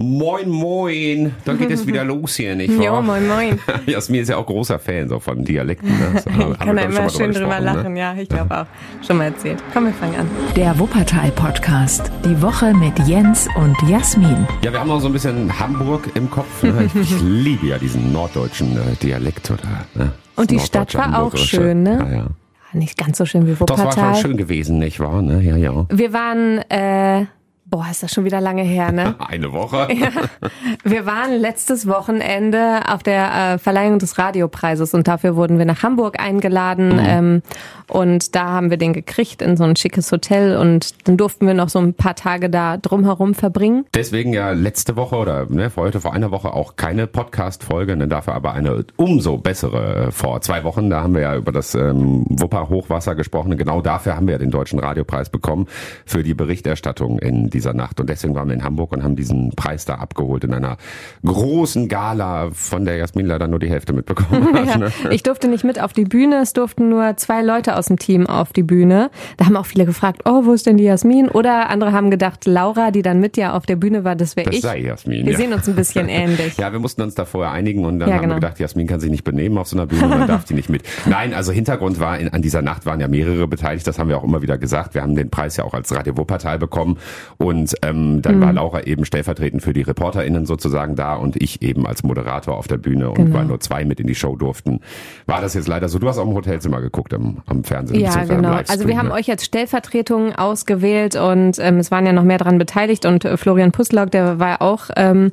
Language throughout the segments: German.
Moin, moin. Da geht es wieder los hier, nicht wahr? Jo, moin, moin. Jasmin ist ja auch großer Fan so von Dialekten. Ne? Haben Ich kann da immer schön drüber gesprochen, lachen, ja, ich glaube auch. Schon mal erzählt. Komm, wir fangen an. Der Wuppertal-Podcast. Die Woche mit Jens und Jasmin. Ne? Ja, wir haben auch so ein bisschen Hamburg im Kopf. Ne? Ich, ich liebe ja diesen norddeutschen äh, Dialekt. Oder, ne? Und die Stadt war auch schön, ne? Ja, ja. Nicht ganz so schön wie Das war Wuppertal. schon schön gewesen, nicht wahr? Ne? Ja, ja. Wir waren, äh, boah, ist das schon wieder lange her, ne? Eine Woche. Wir waren letztes Wochenende auf der äh, Verleihung des Radiopreises und dafür wurden wir nach Hamburg eingeladen Mhm. ähm, und da haben wir den gekriegt in so ein schickes Hotel und dann durften wir noch so ein paar Tage da drumherum verbringen. Deswegen ja letzte Woche oder ne, vor heute vor einer Woche auch keine Podcast-Folge, ne, dafür aber eine umso bessere äh, vor zwei Wochen. Da haben wir ja über das ähm, Wupper-Hochwasser gesprochen. Und genau dafür haben wir ja den Deutschen Radiopreis bekommen für die Berichterstattung in dieser Nacht. Und deswegen waren wir in Hamburg und haben diesen Preis da abgeholt in einer großen Gala, von der Jasmin leider nur die Hälfte mitbekommen hat. Ja, Ne? ich durfte nicht mit auf die Bühne, es durften nur zwei Leute aus dem Team auf die Bühne. Da haben auch viele gefragt, oh, wo ist denn die Jasmin? Oder andere haben gedacht, Laura, die dann mit dir auf der Bühne war, das wäre Das ich. sei Jasmin. Wir ja. sehen uns ein bisschen ähnlich. Ja, wir mussten uns da vorher einigen und dann Ja, haben genau. wir gedacht, Jasmin kann sich nicht benehmen auf so einer Bühne, dann darf die nicht mit. Nein, also Hintergrund war, in, an dieser Nacht waren ja mehrere beteiligt, das haben wir auch immer wieder gesagt. Wir haben den Preis ja auch als Radio Wuppertal bekommen und ähm, dann Mhm. war Laura eben stellvertretend für die ReporterInnen sozusagen da und ich eben als Moderator auf der Bühne und Genau. weil nur zwei mit in die Show durften, war das jetzt leider so. Du hast auch im Hotelzimmer geguckt am, am Fernsehen. Ja, genau. Also wir haben ne? euch als Stellvertretung ausgewählt und ähm, es waren ja noch mehr daran beteiligt und äh, Florian Pusslock, der war auch ähm,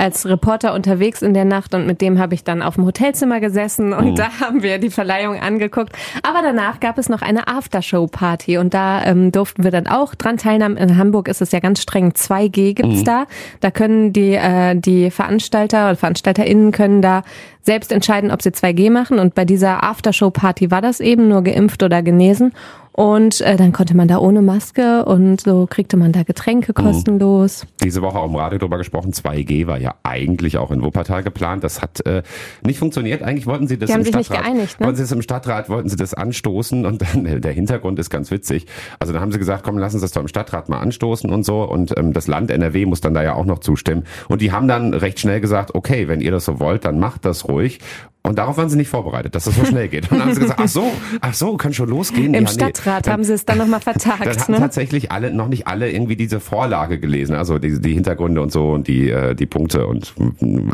als Reporter unterwegs in der Nacht und mit dem habe ich dann auf dem Hotelzimmer gesessen und da haben wir die Verleihung angeguckt. Aber danach gab es noch eine Aftershow-Party und da ähm, durften wir dann auch dran teilnehmen. In Hamburg ist es ja ganz streng 2G gibt's da. Da können die äh, die Veranstalter oder VeranstalterInnen können da selbst entscheiden, ob sie 2G machen und bei dieser Aftershow-Party war das eben nur geimpft oder genesen. Und äh, dann konnte man da ohne Maske und so kriegte man da Getränke kostenlos. diese Woche auch im Radio drüber gesprochen. 2G war ja eigentlich auch in Wuppertal geplant. Das hat äh, nicht funktioniert. Eigentlich wollten sie das Die haben im sich nicht Stadtrat, geeinigt, ne? wollten sie das im Stadtrat, wollten sie das anstoßen und dann äh, der Hintergrund ist ganz witzig. Also dann haben sie gesagt, komm, lass uns das doch im Stadtrat mal anstoßen und so und ähm, das Land NRW muss dann da ja auch noch zustimmen. Und die haben dann recht schnell gesagt, okay, wenn ihr das so wollt, dann macht das ruhig. Und darauf waren sie nicht vorbereitet, dass das so schnell geht. Und dann haben sie gesagt, ach so, ach so, kann schon losgehen. Im Ja, nee. Stadtrat Dann- haben sie es dann nochmal dann vertagt. hatten Ne? tatsächlich alle, noch nicht alle irgendwie diese Vorlage gelesen, also die, die Hintergründe und so und die, äh, die Punkte und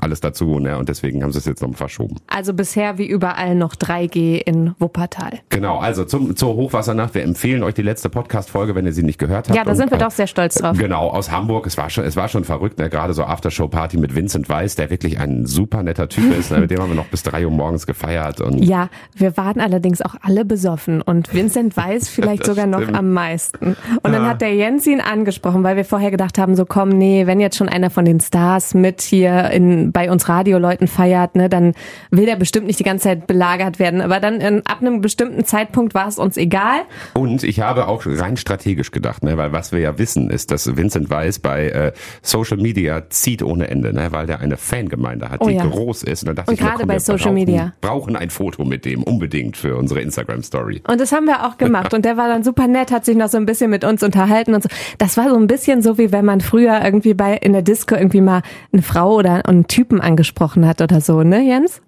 alles dazu, ne? Und deswegen haben sie es jetzt noch verschoben. Also bisher wie überall noch 3G in Wuppertal. Genau, also zum, zur Hochwassernacht. Wir empfehlen euch die letzte Podcast-Folge, wenn ihr sie nicht gehört habt. Ja, da Und, sind wir äh, doch sehr stolz drauf. Genau, aus Hamburg. Es war schon, es war schon verrückt, ne? gerade so Aftershow-Party mit Vincent Weiss, der wirklich ein super netter Typ ist. Ne? Mit dem haben wir noch bis drei Uhr morgens gefeiert. Und Ja, wir waren allerdings auch alle besoffen und Vincent weiß vielleicht sogar noch am meisten. Und dann hat der Jens ihn angesprochen, weil wir vorher gedacht haben, so komm, nee, wenn jetzt schon einer von den Stars mit hier in, bei uns Radioleuten feiert, ne, dann will der bestimmt nicht die ganze Zeit belagert werden. Aber dann in, ab einem bestimmten Zeitpunkt war es uns egal. Und ich habe auch rein strategisch gedacht, ne, weil was wir ja wissen, ist, dass Vincent Weiss bei äh, Social Media zieht ohne Ende, ne, weil der eine Fangemeinde hat, Oh die ja. groß ist. Und, dann dachte Und gerade bei wir Social brauchen, Media. brauchen ein Foto mit dem unbedingt für unsere Instagram Story. Und das haben wir auch gemacht. Und der war dann super nett, hat sich noch so ein bisschen mit uns unterhalten und so. Das war so ein bisschen so, wie wenn man früher irgendwie bei in der Disco irgendwie mal eine Frau oder einen Typen angesprochen hat oder so, ne, Jens?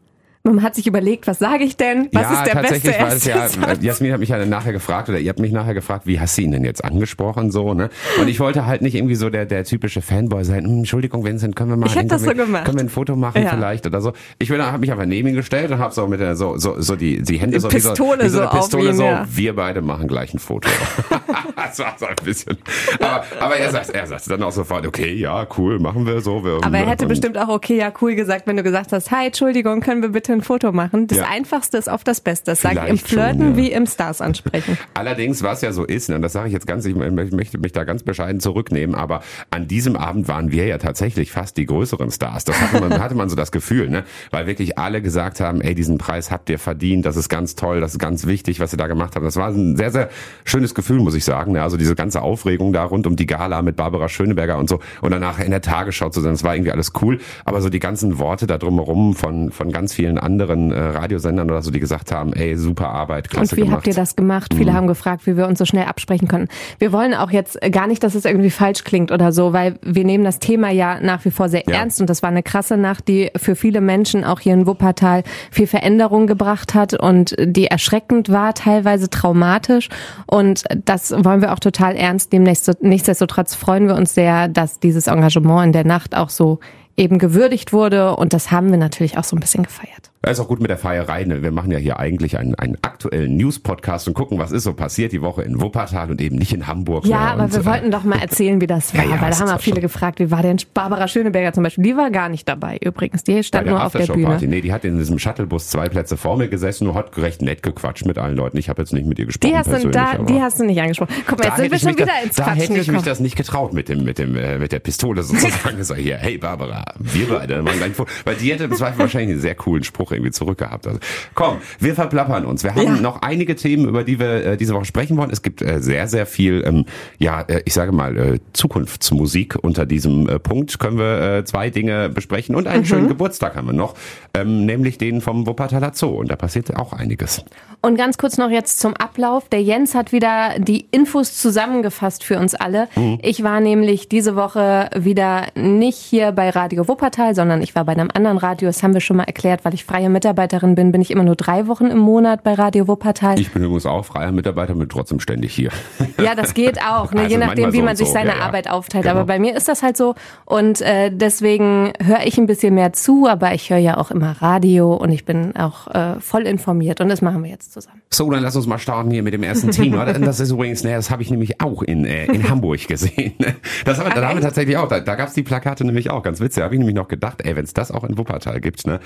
Man hat sich überlegt, was sage ich denn? Was ja, ist der tatsächlich beste war es ja, Satz? Jasmin hat mich ja nachher gefragt, oder ihr habt mich nachher gefragt, wie hast du ihn denn jetzt angesprochen, so, ne? Und ich wollte halt nicht irgendwie so der, der typische Fanboy sein, hm, Entschuldigung, Vincent, können wir mal, Ich hätte das so gemacht. können wir ein Foto machen Ja. vielleicht oder so? Ich bin, habe mich einfach neben ihn gestellt und habe so mit der, so, so, so die, die Hände Die so, wie so, Pistole wie so, eine Pistole ihn, so, ja. wir beide machen gleich ein Foto. das war so ein bisschen, aber, aber er sagt, er sagt dann auch sofort, okay, ja, cool, machen wir so. Wir, Aber er hätte bestimmt auch okay, ja cool gesagt, wenn du gesagt hast, hi, Entschuldigung, können wir bitte ein Foto machen? Das Ja. Einfachste ist oft das Beste. Das sage ich im Vielleicht schon, Flirten ja. wie im Stars ansprechen. Allerdings, was ja so ist, ne, und das sage ich jetzt ganz, ich mö- möchte mich da ganz bescheiden zurücknehmen, aber an diesem Abend waren wir ja tatsächlich fast die größeren Stars. Das hatte man, hatte man so das Gefühl, ne? weil wirklich alle gesagt haben, ey, diesen Preis habt ihr verdient, das ist ganz toll, das ist ganz wichtig, was ihr da gemacht habt. Das war ein sehr, sehr schönes Gefühl, muss ich sagen. Ne? Also diese ganze Aufregung da rund um die Gala mit Barbara Schöneberger und so und danach in der Tagesschau zu sein, das war irgendwie alles cool, aber so die ganzen Worte da drumherum von, von ganz vielen von anderen äh, Radiosendern oder so, die gesagt haben, ey, super Arbeit, klasse Und wie gemacht. habt ihr das gemacht? Viele haben gefragt, wie wir uns so schnell absprechen können. Wir wollen auch jetzt gar nicht, dass es irgendwie falsch klingt oder so, weil wir nehmen das Thema ja nach wie vor sehr Ja. ernst und das war eine krasse Nacht, die für viele Menschen auch hier in Wuppertal viel Veränderung gebracht hat und die erschreckend war, teilweise traumatisch und das wollen wir auch total ernst nehmen. Nichtsdest- Nichtsdestotrotz freuen wir uns sehr, dass dieses Engagement in der Nacht auch so eben gewürdigt wurde und das haben wir natürlich auch so ein bisschen gefeiert. Ja, ist auch gut mit der Feierei. Ne? Wir machen ja hier eigentlich einen, einen aktuellen News-Podcast und gucken, was ist so passiert die Woche in Wuppertal und eben nicht in Hamburg. Ja, ne? aber und, wir äh, wollten doch mal erzählen, wie das war, Ja, ja, weil das da haben auch viele schon- gefragt, wie war denn Barbara Schöneberger zum Beispiel? Die war gar nicht dabei übrigens, die stand nur auf der. Bühne. Nee, die hat in diesem Shuttlebus zwei Plätze vor mir gesessen und hat recht nett gequatscht mit allen Leuten. Ich habe jetzt nicht mit ihr gesprochen Die hast, du, persönlich. da, die hast du nicht angesprochen. Guck mal, da jetzt sind hätte wir ich schon wieder das, ins Da hätte Quatschen ich mich das nicht getraut mit dem, mit dem, äh, mit der Pistole sozusagen. so hier, hey Barbara, wir beide machen ein Foto. Weil die hätte im Zweifel wahrscheinlich einen sehr coolen Spruch irgendwie zurückgehabt. Also, komm, wir verplappern uns. Wir haben Ja. noch einige Themen, über die wir äh, diese Woche sprechen wollen. Es gibt äh, sehr, sehr viel, ähm, ja, äh, ich sage mal, äh, Zukunftsmusik unter diesem äh, Punkt. Können wir äh, zwei Dinge besprechen und Mhm. einen schönen Geburtstag haben wir noch, ähm, nämlich den vom Wuppertaler Zoo. Und da passiert auch einiges. Und ganz kurz noch jetzt zum Ablauf. Der Jens hat wieder die Infos zusammengefasst für uns alle. Mhm. Ich war nämlich diese Woche wieder nicht hier bei Radio Wuppertal, sondern ich war bei einem anderen Radio. Das haben wir schon mal erklärt, weil ich freie Mitarbeiterin bin, bin ich immer nur drei Wochen im Monat bei Radio Wuppertal. Ich bin übrigens auch freier Mitarbeiter, bin trotzdem ständig hier. Ja, das geht auch, ne? Also je nachdem, wie so man und sich so, seine ja, ja. Arbeit aufteilt. Genau. Aber bei mir ist das halt so. Und äh, deswegen höre ich ein bisschen mehr zu, aber ich höre ja auch immer Radio und ich bin auch äh, voll informiert. Und das machen wir jetzt zusammen. So, dann lass uns mal starten hier mit dem ersten Thema. Das ist übrigens, ne, das habe ich nämlich auch in, äh, in Hamburg gesehen. Das haben da haben wir tatsächlich auch, da, da gab es die Plakate nämlich auch, ganz witzig. Da habe ich nämlich noch gedacht, ey, wenn es das auch in Wuppertal gibt, ne,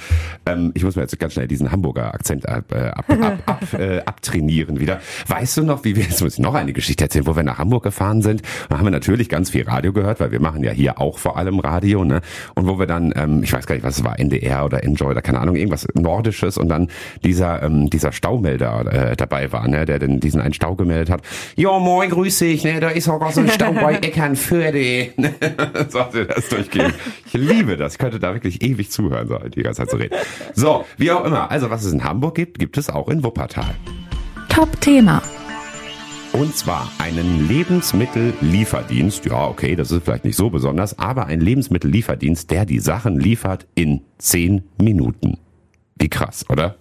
ähm, ich muss mir jetzt ganz schnell diesen Hamburger Akzent ab, äh, ab, ab, ab, äh, abtrainieren wieder. Weißt du noch, wie wir, jetzt muss ich noch eine Geschichte erzählen, wo wir nach Hamburg gefahren sind, da haben wir natürlich ganz viel Radio gehört, weil wir machen ja hier auch vor allem Radio, ne, und wo wir dann, ähm, ich weiß gar nicht, was es war, NDR oder Enjoy oder keine Ahnung, irgendwas Nordisches und dann dieser, ähm, dieser Staumelder äh, dabei war, ne, der denn diesen einen Stau gemeldet hat. Ja, moin, grüß dich, ne, da ist auch so ein Stau bei Eckernförde. Ne, Sollte das durchgehen. Ich liebe das. Ich könnte da wirklich ewig zuhören, so die ganze Zeit zu reden. So, wie auch immer. Also, was es in Hamburg gibt, gibt es auch in Wuppertal. Top-Thema. Und zwar einen Lebensmittellieferdienst. Ja, okay, das ist vielleicht nicht so besonders, aber ein Lebensmittellieferdienst, der die Sachen liefert in zehn Minuten. Wie krass, oder?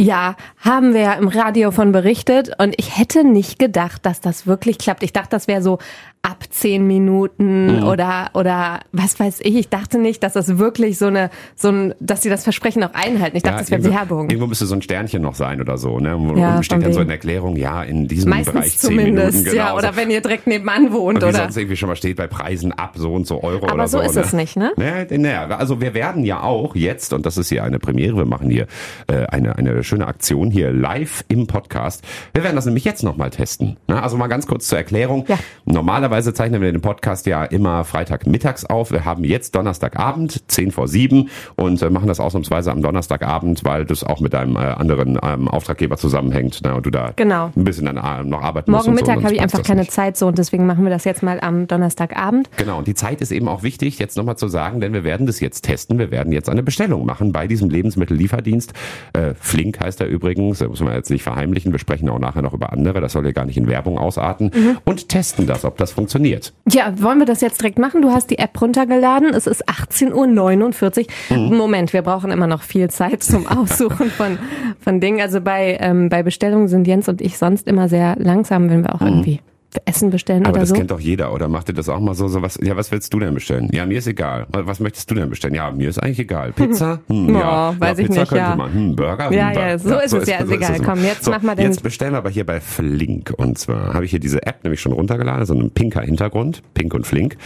Ja, haben wir ja im Radio von berichtet und ich hätte nicht gedacht, dass das wirklich klappt. Ich dachte, das wäre so ab zehn Minuten Mhm. oder oder was weiß ich. Ich dachte nicht, dass das wirklich so eine so ein, dass sie das Versprechen auch einhalten. Ich dachte, das wäre Werbung. irgendwo müsste so ein Sternchen noch sein oder so, ne? Und Ja, steht dann so wegen. in Erklärung, ja, in diesem Bereich Meistens zehn zumindest, Minuten, genau. ja. Oder so. wenn ihr direkt nebenan wohnt Und oder. sonst irgendwie schon mal steht, bei Preisen ab so und so Euro Aber oder so. so ist ne? es nicht, ne? Naja, naja, also wir werden ja auch jetzt, und das ist hier eine Premiere, wir machen hier äh, eine, eine schöne Aktion hier live im Podcast. Wir werden das nämlich jetzt nochmal testen. Ne? Also mal ganz kurz zur Erklärung. Ja. Normalerweise zeichnen wir den Podcast ja immer Freitagmittags auf. Wir haben jetzt Donnerstagabend, 10 vor 7 und äh, machen das ausnahmsweise am Donnerstagabend, weil das auch mit einem äh, anderen ähm, Auftraggeber zusammenhängt ne? und du da Genau. ein bisschen dann äh, noch arbeiten musst. Morgen und so, Mittag habe ich einfach keine nicht. Zeit so und deswegen machen wir das jetzt mal am Donnerstagabend. Genau, und die Zeit ist eben auch wichtig, jetzt nochmal zu sagen, denn wir werden das jetzt testen. Wir werden jetzt eine Bestellung machen bei diesem Lebensmittellieferdienst. Äh, Flink heißt er übrigens, das muss man jetzt nicht verheimlichen. Wir sprechen auch nachher noch über andere, das soll ja gar nicht in Werbung ausarten. Mhm. Und testen das, ob das funktioniert. Ja, wollen wir das jetzt direkt machen? Du hast die App runtergeladen. Es ist 18.49 Uhr. Mhm. Moment, wir brauchen immer noch viel Zeit zum Aussuchen von, von Dingen. Also bei, ähm, bei Bestellungen sind Jens und ich sonst immer sehr langsam, wenn wir auch irgendwie Essen bestellen. Aber oder das so. kennt doch jeder, oder macht ihr das auch mal so, so was, ja, was willst du denn bestellen? Ja, mir ist egal. Was möchtest du denn bestellen? Ja, mir ist eigentlich egal. Pizza? Hm, Oh, ja. weiß ja, ich Pizza nicht, könnte ja. man. Hm, Burger? Hm, Ja, Burger. ja, so ist es ja, ist egal. es Komm, jetzt so, mach mal den- Jetzt bestellen wir aber hier bei Flink. Und zwar habe ich hier diese App nämlich schon runtergeladen, so ein pinker Hintergrund, Pink und Flink.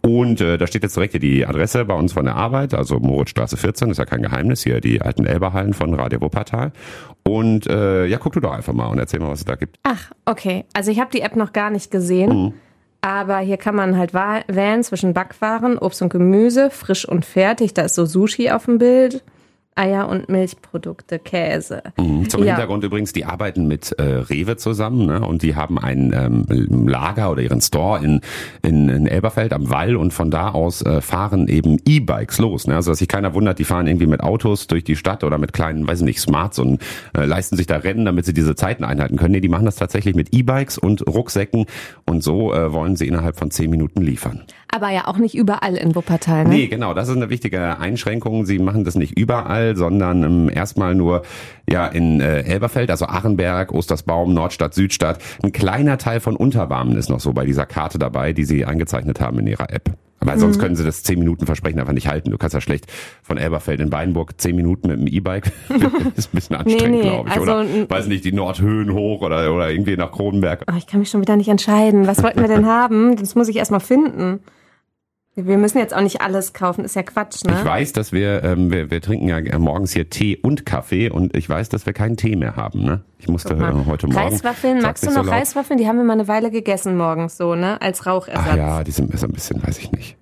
Und äh, da steht jetzt direkt hier die Adresse bei uns von der Arbeit, also Moritzstraße 14, ist ja kein Geheimnis, hier die alten Elberhallen von Radio Wuppertal. Und äh, ja, guck du doch einfach mal und erzähl mal, was es da gibt. Ach, okay. Also ich habe die App noch gar nicht gesehen. Mhm. Aber hier kann man halt wählen zwischen Backwaren, Obst und Gemüse, frisch und fertig. Da ist so Sushi auf dem Bild. Eier und Milchprodukte, Käse. Mhm. Zum Ja. Hintergrund übrigens, die arbeiten mit äh, Rewe zusammen ne? und die haben ein ähm, Lager oder ihren Store in, in, in Elberfeld am Wall und von da aus äh, fahren eben E-Bikes los. Ne? Also dass sich keiner wundert, die fahren irgendwie mit Autos durch die Stadt oder mit kleinen, weiß ich nicht, Smarts und äh, leisten sich da Rennen, damit sie diese Zeiten einhalten können. Nee, die machen das tatsächlich mit E-Bikes und Rucksäcken und so äh, wollen sie innerhalb von zehn Minuten liefern. Aber ja auch nicht überall in Wuppertal, ne? Nee, genau, das ist eine wichtige Einschränkung. Sie machen das nicht überall, sondern ähm, erstmal nur ja in äh, Elberfeld, also Achenberg, Ostersbaum, Nordstadt, Südstadt. Ein kleiner Teil von Unterbarmen ist noch so bei dieser Karte dabei, die Sie eingezeichnet haben in Ihrer App. Aber sonst können Sie das 10 Minuten Versprechen einfach nicht halten. Du kannst ja schlecht von Elberfeld in Weinburg 10 Minuten mit dem E-Bike. ist ein bisschen anstrengend, nee, glaube ich. also oder, weiß nicht, die Nordhöhen hoch oder, oder irgendwie nach Kronenberg. Oh, ich kann mich schon wieder nicht entscheiden. Was wollten wir denn haben? Das muss ich erstmal finden. Wir müssen jetzt auch nicht alles kaufen, ist ja Quatsch, ne? Ich weiß, dass wir, ähm, wir, wir trinken ja morgens hier Tee und Kaffee und ich weiß, dass wir keinen Tee mehr haben. Ne? Ich musste äh, heute Morgen. Reiswaffeln, magst du so noch laut. Reiswaffeln? Die haben wir mal eine Weile gegessen morgens so, ne? Als Rauchersatz. Ach ja, die sind so ein bisschen, weiß ich nicht.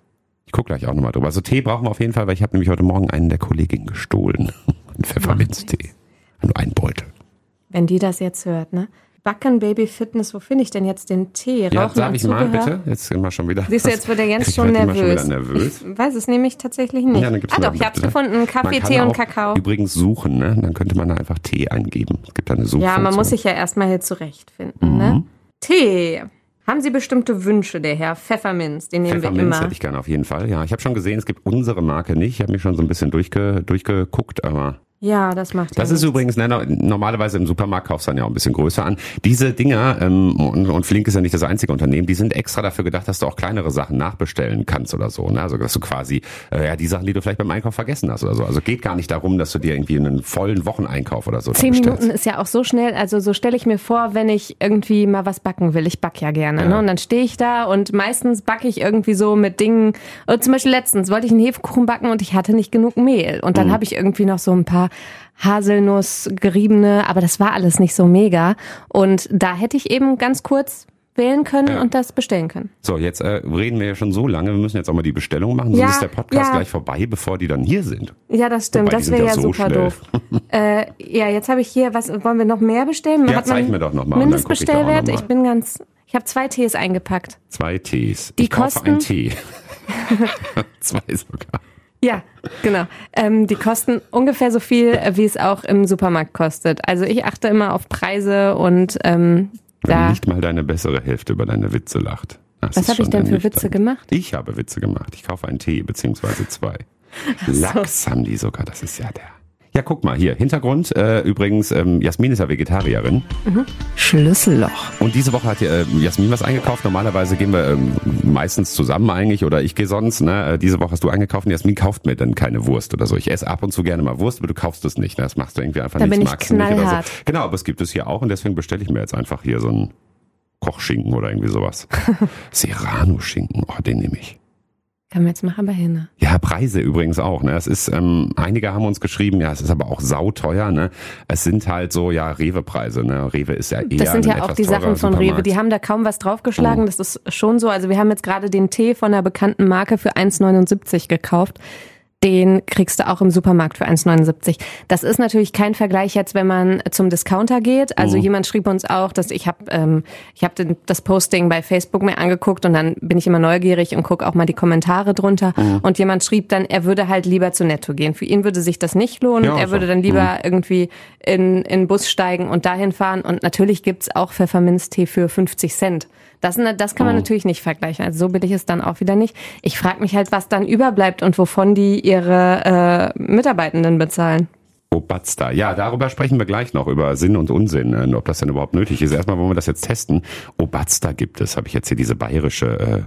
Ich guck gleich auch nochmal drüber. Also Tee brauchen wir auf jeden Fall, weil ich habe nämlich heute Morgen einen der Kollegin gestohlen. Einen Pfefferminztee. Nur einen Beutel. Wenn die das jetzt hört, ne? Backen Baby Fitness, wo finde ich denn jetzt den Tee? Ja, Rauchen darf und ich mal Zubehör? bitte? Jetzt sind wir schon wieder. Siehst du, jetzt wird der Jens Ich schon nervös. Schon wieder nervös. Ich weiß es nämlich tatsächlich nicht. Ja, dann gibt's ah mal- doch, ich hab's gefunden. Kaffee, Tee und Kakao. Übrigens suchen, ne? Dann könnte man da einfach Tee eingeben. Es gibt da eine Suchfunktion. Ja, man muss sich ja erstmal hier zurechtfinden, ne? Mhm. Tee. Haben Sie bestimmte Wünsche, der Herr Pfefferminz? Den nehmen wir Pfefferminz immer. hätte ich gerne auf jeden Fall. Ja, ich habe schon gesehen, es gibt unsere Marke nicht. Ich habe mich schon so ein bisschen durchge, durchgeguckt, aber Ja, das macht Das ja ist nichts. übrigens, ne, no- normalerweise im Supermarkt kaufst du dann ja auch ein bisschen größer an. Diese Dinger, ähm, und, und Flink ist ja nicht das einzige Unternehmen, die sind extra dafür gedacht, dass du auch kleinere Sachen nachbestellen kannst oder so. Ne? Also dass du quasi, äh, ja, die Sachen, die du vielleicht beim Einkauf vergessen hast oder so. Also geht gar nicht darum, dass du dir irgendwie einen vollen Wocheneinkauf oder so Zehn. Minuten ist ja auch so schnell, also so stelle ich mir vor, wenn ich irgendwie mal was backen will. Ich back ja gerne. Ja. Ne? Und dann stehe ich da und meistens backe ich irgendwie so mit Dingen. Oder zum Beispiel letztens wollte ich einen Hefekuchen backen und ich hatte nicht genug Mehl. Und Mhm. dann habe ich irgendwie noch so ein paar Haselnuss geriebene, aber das war alles nicht so mega. Und da hätte ich eben ganz kurz wählen können Ja. und das bestellen können. So, jetzt äh, reden wir ja schon so lange, wir müssen jetzt auch mal die Bestellung machen, Ja, sonst ist der Podcast ja. gleich vorbei, bevor die dann hier sind. Ja, das stimmt. Wobei, das wäre ja so super schnell. doof. äh, ja, jetzt habe ich hier, was wollen wir noch mehr bestellen? Ja, zeig mir doch noch mal und dann guck ich da auch Mindestbestellwert? Ich, mal. bin ganz. Ich habe zwei Tees eingepackt. Zwei Tees. Die ich kaufe kosten- einen Tee. Zwei sogar. Ja, genau. Ähm, die kosten ungefähr so viel, äh, wie es auch im Supermarkt kostet. Also ich achte immer auf Preise und ähm, Wenn da. nicht mal deine bessere Hälfte über deine Witze lacht. Das Was habe ich denn für Witze gemacht? Ich habe Witze gemacht. Ich kaufe einen Tee, beziehungsweise zwei. Lachs haben die sogar, das ist ja der. Ja, guck mal hier. Hintergrund, äh, übrigens, ähm, Jasmin ist ja Vegetarierin. Schlüsselloch. Und diese Woche hat äh, Jasmin was eingekauft. Normalerweise gehen wir ähm, meistens zusammen eigentlich oder ich gehe sonst. Ne? Äh, Diese Woche hast du eingekauft und Jasmin kauft mir dann keine Wurst oder so. Ich esse ab und zu gerne mal Wurst, aber du kaufst es nicht. Ne? Das machst du irgendwie einfach Da nicht. bin das ich magst du nicht oder knallhart. so. Genau, aber es gibt es hier auch und deswegen bestelle ich mir jetzt einfach hier so einen Kochschinken oder irgendwie sowas. Serrano-Schinken, oh, den nehme ich. Kann man jetzt machen, aber hin. Ja, Preise übrigens auch. Ne? Es ist, ähm, einige haben uns geschrieben, ja, es ist aber auch sauteuer. Ne? Es sind halt so, ja, Rewe-Preise. Ne? Rewe ist ja eher Das sind ja auch die Sachen von Rewe. Die haben da kaum was draufgeschlagen. Mhm. Das ist schon so. Also wir haben jetzt gerade den Tee von einer bekannten Marke für 1,79 gekauft. Den kriegst du auch im Supermarkt für 1,79. Das ist natürlich kein Vergleich jetzt, wenn man zum Discounter geht. Also Mhm. jemand schrieb uns auch, dass ich habe ähm, ich habe das Posting bei Facebook mir angeguckt und dann bin ich immer neugierig und gucke auch mal die Kommentare drunter. Mhm. Und jemand schrieb dann, er würde halt lieber zu Netto gehen. Für ihn würde sich das nicht lohnen. Ja, er so. würde dann lieber irgendwie in in den Bus steigen und dahin fahren. Und natürlich gibt's auch Pfefferminztee für 50 Cent. Das, das kann man natürlich nicht vergleichen. Also so billig ist dann auch wieder nicht. Ich frage mich halt, was dann überbleibt und wovon die ihre äh, Mitarbeitenden bezahlen. Obatsta. Ja, darüber sprechen wir gleich noch, über Sinn und Unsinn, äh, ob das denn überhaupt nötig ist. Erstmal wollen wir das jetzt testen. Obatsta gibt es, habe ich jetzt hier diese bayerische äh,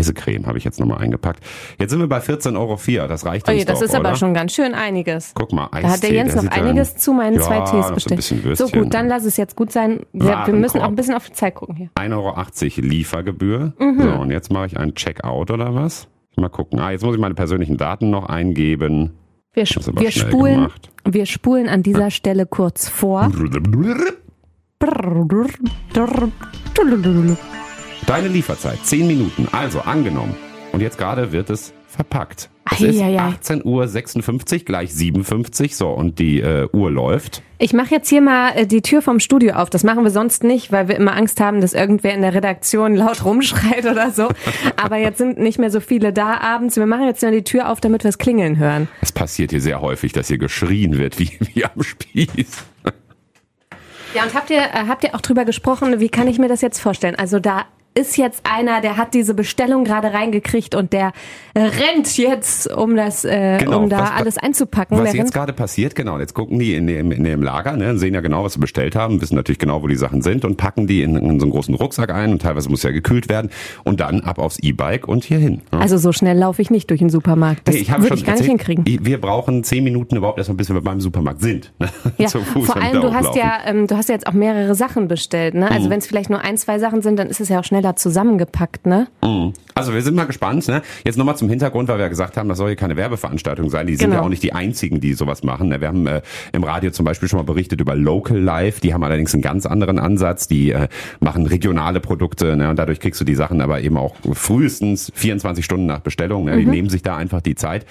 Käsecreme, habe ich jetzt nochmal eingepackt. Jetzt sind wir bei 14,04 Euro, das reicht Oje, uns Oh das doch, ist aber oder? schon ganz schön einiges. Guck mal, Eistee. Da hat der Jens noch sieht ja- einiges zu meinen ja, zwei noch Tees bestellt. So gut, dann lass es jetzt gut sein. Wir, wir Warenkorb. müssen auch ein bisschen auf die Zeit gucken hier. 1,80 Euro Liefergebühr. Mhm. So, und jetzt mache ich einen Checkout oder was? Mal gucken. Ah, jetzt muss ich meine persönlichen Daten noch eingeben. Wir, aber wir, spulen, gemacht. wir spulen an dieser Stelle kurz vor. Deine Lieferzeit, 10 Minuten. Also angenommen. Und jetzt gerade wird es verpackt. Es ist 18 Uhr 56, gleich 57, so, und die äh, Uhr läuft. Ich mache jetzt hier mal äh, die Tür vom Studio auf. Das machen wir sonst nicht, weil wir immer Angst haben, dass irgendwer in der Redaktion laut rumschreit oder so. Aber jetzt sind nicht mehr so viele da abends. Wir machen jetzt mal die Tür auf, damit wir es klingeln hören. Es passiert hier sehr häufig, dass hier geschrien wird, wie, wie am Spieß. Ja, und habt ihr, äh, habt ihr auch drüber gesprochen, wie kann ich mir das jetzt vorstellen? Also da ist jetzt einer, der hat diese Bestellung gerade reingekriegt und der rennt jetzt, um das, äh, genau, um da was, alles einzupacken. Was jetzt gerade passiert, genau, jetzt gucken die in dem, in dem Lager, ne, sehen ja genau, was sie bestellt haben, wissen natürlich genau, wo die Sachen sind und packen die in, in so einen großen Rucksack ein und teilweise muss ja gekühlt werden und dann ab aufs E-Bike und hier hin. Ne? Also so schnell laufe ich nicht durch den Supermarkt. Das nee, ich würde ich gar erzählt, nicht hinkriegen. Wir brauchen zehn Minuten überhaupt erstmal, bis wir beim Supermarkt sind. Ne? Ja, vor allem, du hast ja, ähm, du hast ja jetzt auch mehrere Sachen bestellt, ne? Also mhm. wenn es vielleicht nur ein, zwei Sachen sind, dann ist es ja auch schneller zusammengepackt gepackt, ne? Mhm. Also wir sind mal gespannt. Ne? Jetzt nochmal zum Hintergrund, weil wir ja gesagt haben, das soll hier keine Werbeveranstaltung sein. Die sind genau. ja auch nicht die einzigen, die sowas machen. Ne? Wir haben äh, im Radio zum Beispiel schon mal berichtet über Local Life. Die haben allerdings einen ganz anderen Ansatz. Die äh, machen regionale Produkte ne? und dadurch kriegst du die Sachen aber eben auch frühestens 24 Stunden nach Bestellung. Ne? Die mhm. nehmen sich da einfach die Zeit.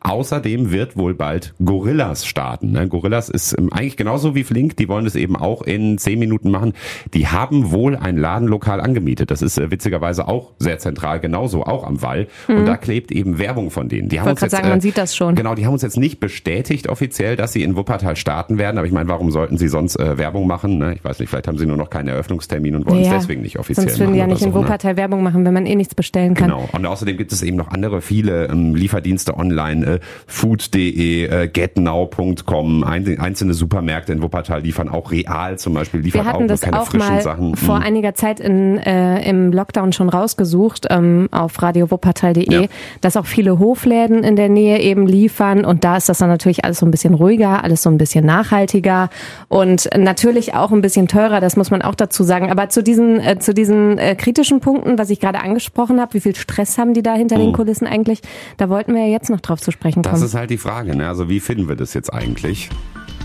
Außerdem wird wohl bald Gorillas starten. Ne? Gorillas ist ähm, eigentlich genauso wie Flink. Die wollen es eben auch in 10 Minuten machen. Die haben wohl ein Ladenlokal angemietet. Das ist äh, witzigerweise auch sehr zentral genauso auch am Wall. Mhm. Und da klebt eben Werbung von denen. Die haben uns jetzt, sagen, man äh, sieht das schon. Genau, die haben uns jetzt nicht bestätigt offiziell, dass sie in Wuppertal starten werden. Aber ich meine, warum sollten sie sonst äh, Werbung machen? Ne? Ich weiß nicht, vielleicht haben sie nur noch keinen Eröffnungstermin und wollen ja, es deswegen nicht offiziell sonst machen. Sonst würden die ja nicht so, in ne? Wuppertal ne? Werbung machen, wenn man eh nichts bestellen kann. Genau. Und außerdem gibt es eben noch andere viele ähm, Lieferdienste online, äh, food.de, äh, getnow.com, einzelne Supermärkte in Wuppertal liefern auch real zum Beispiel, liefern auch keine frischen Sachen. Vor hm. einiger Zeit in, äh, im Lockdown schon rausgesucht ähm, auf radiowuppertal.de, ja. dass auch viele Hofläden in der Nähe eben liefern und da ist das dann natürlich alles so ein bisschen ruhiger, alles so ein bisschen nachhaltiger und natürlich auch ein bisschen teurer, das muss man auch dazu sagen. Aber zu diesen, äh, zu diesen äh, kritischen Punkten, was ich gerade angesprochen habe, wie viel Stress haben die da hinter mhm. den Kulissen eigentlich, da wollten wir ja jetzt noch drauf zu sprechen kommen. Das ist halt die Frage, ne? also wie finden wir das jetzt eigentlich?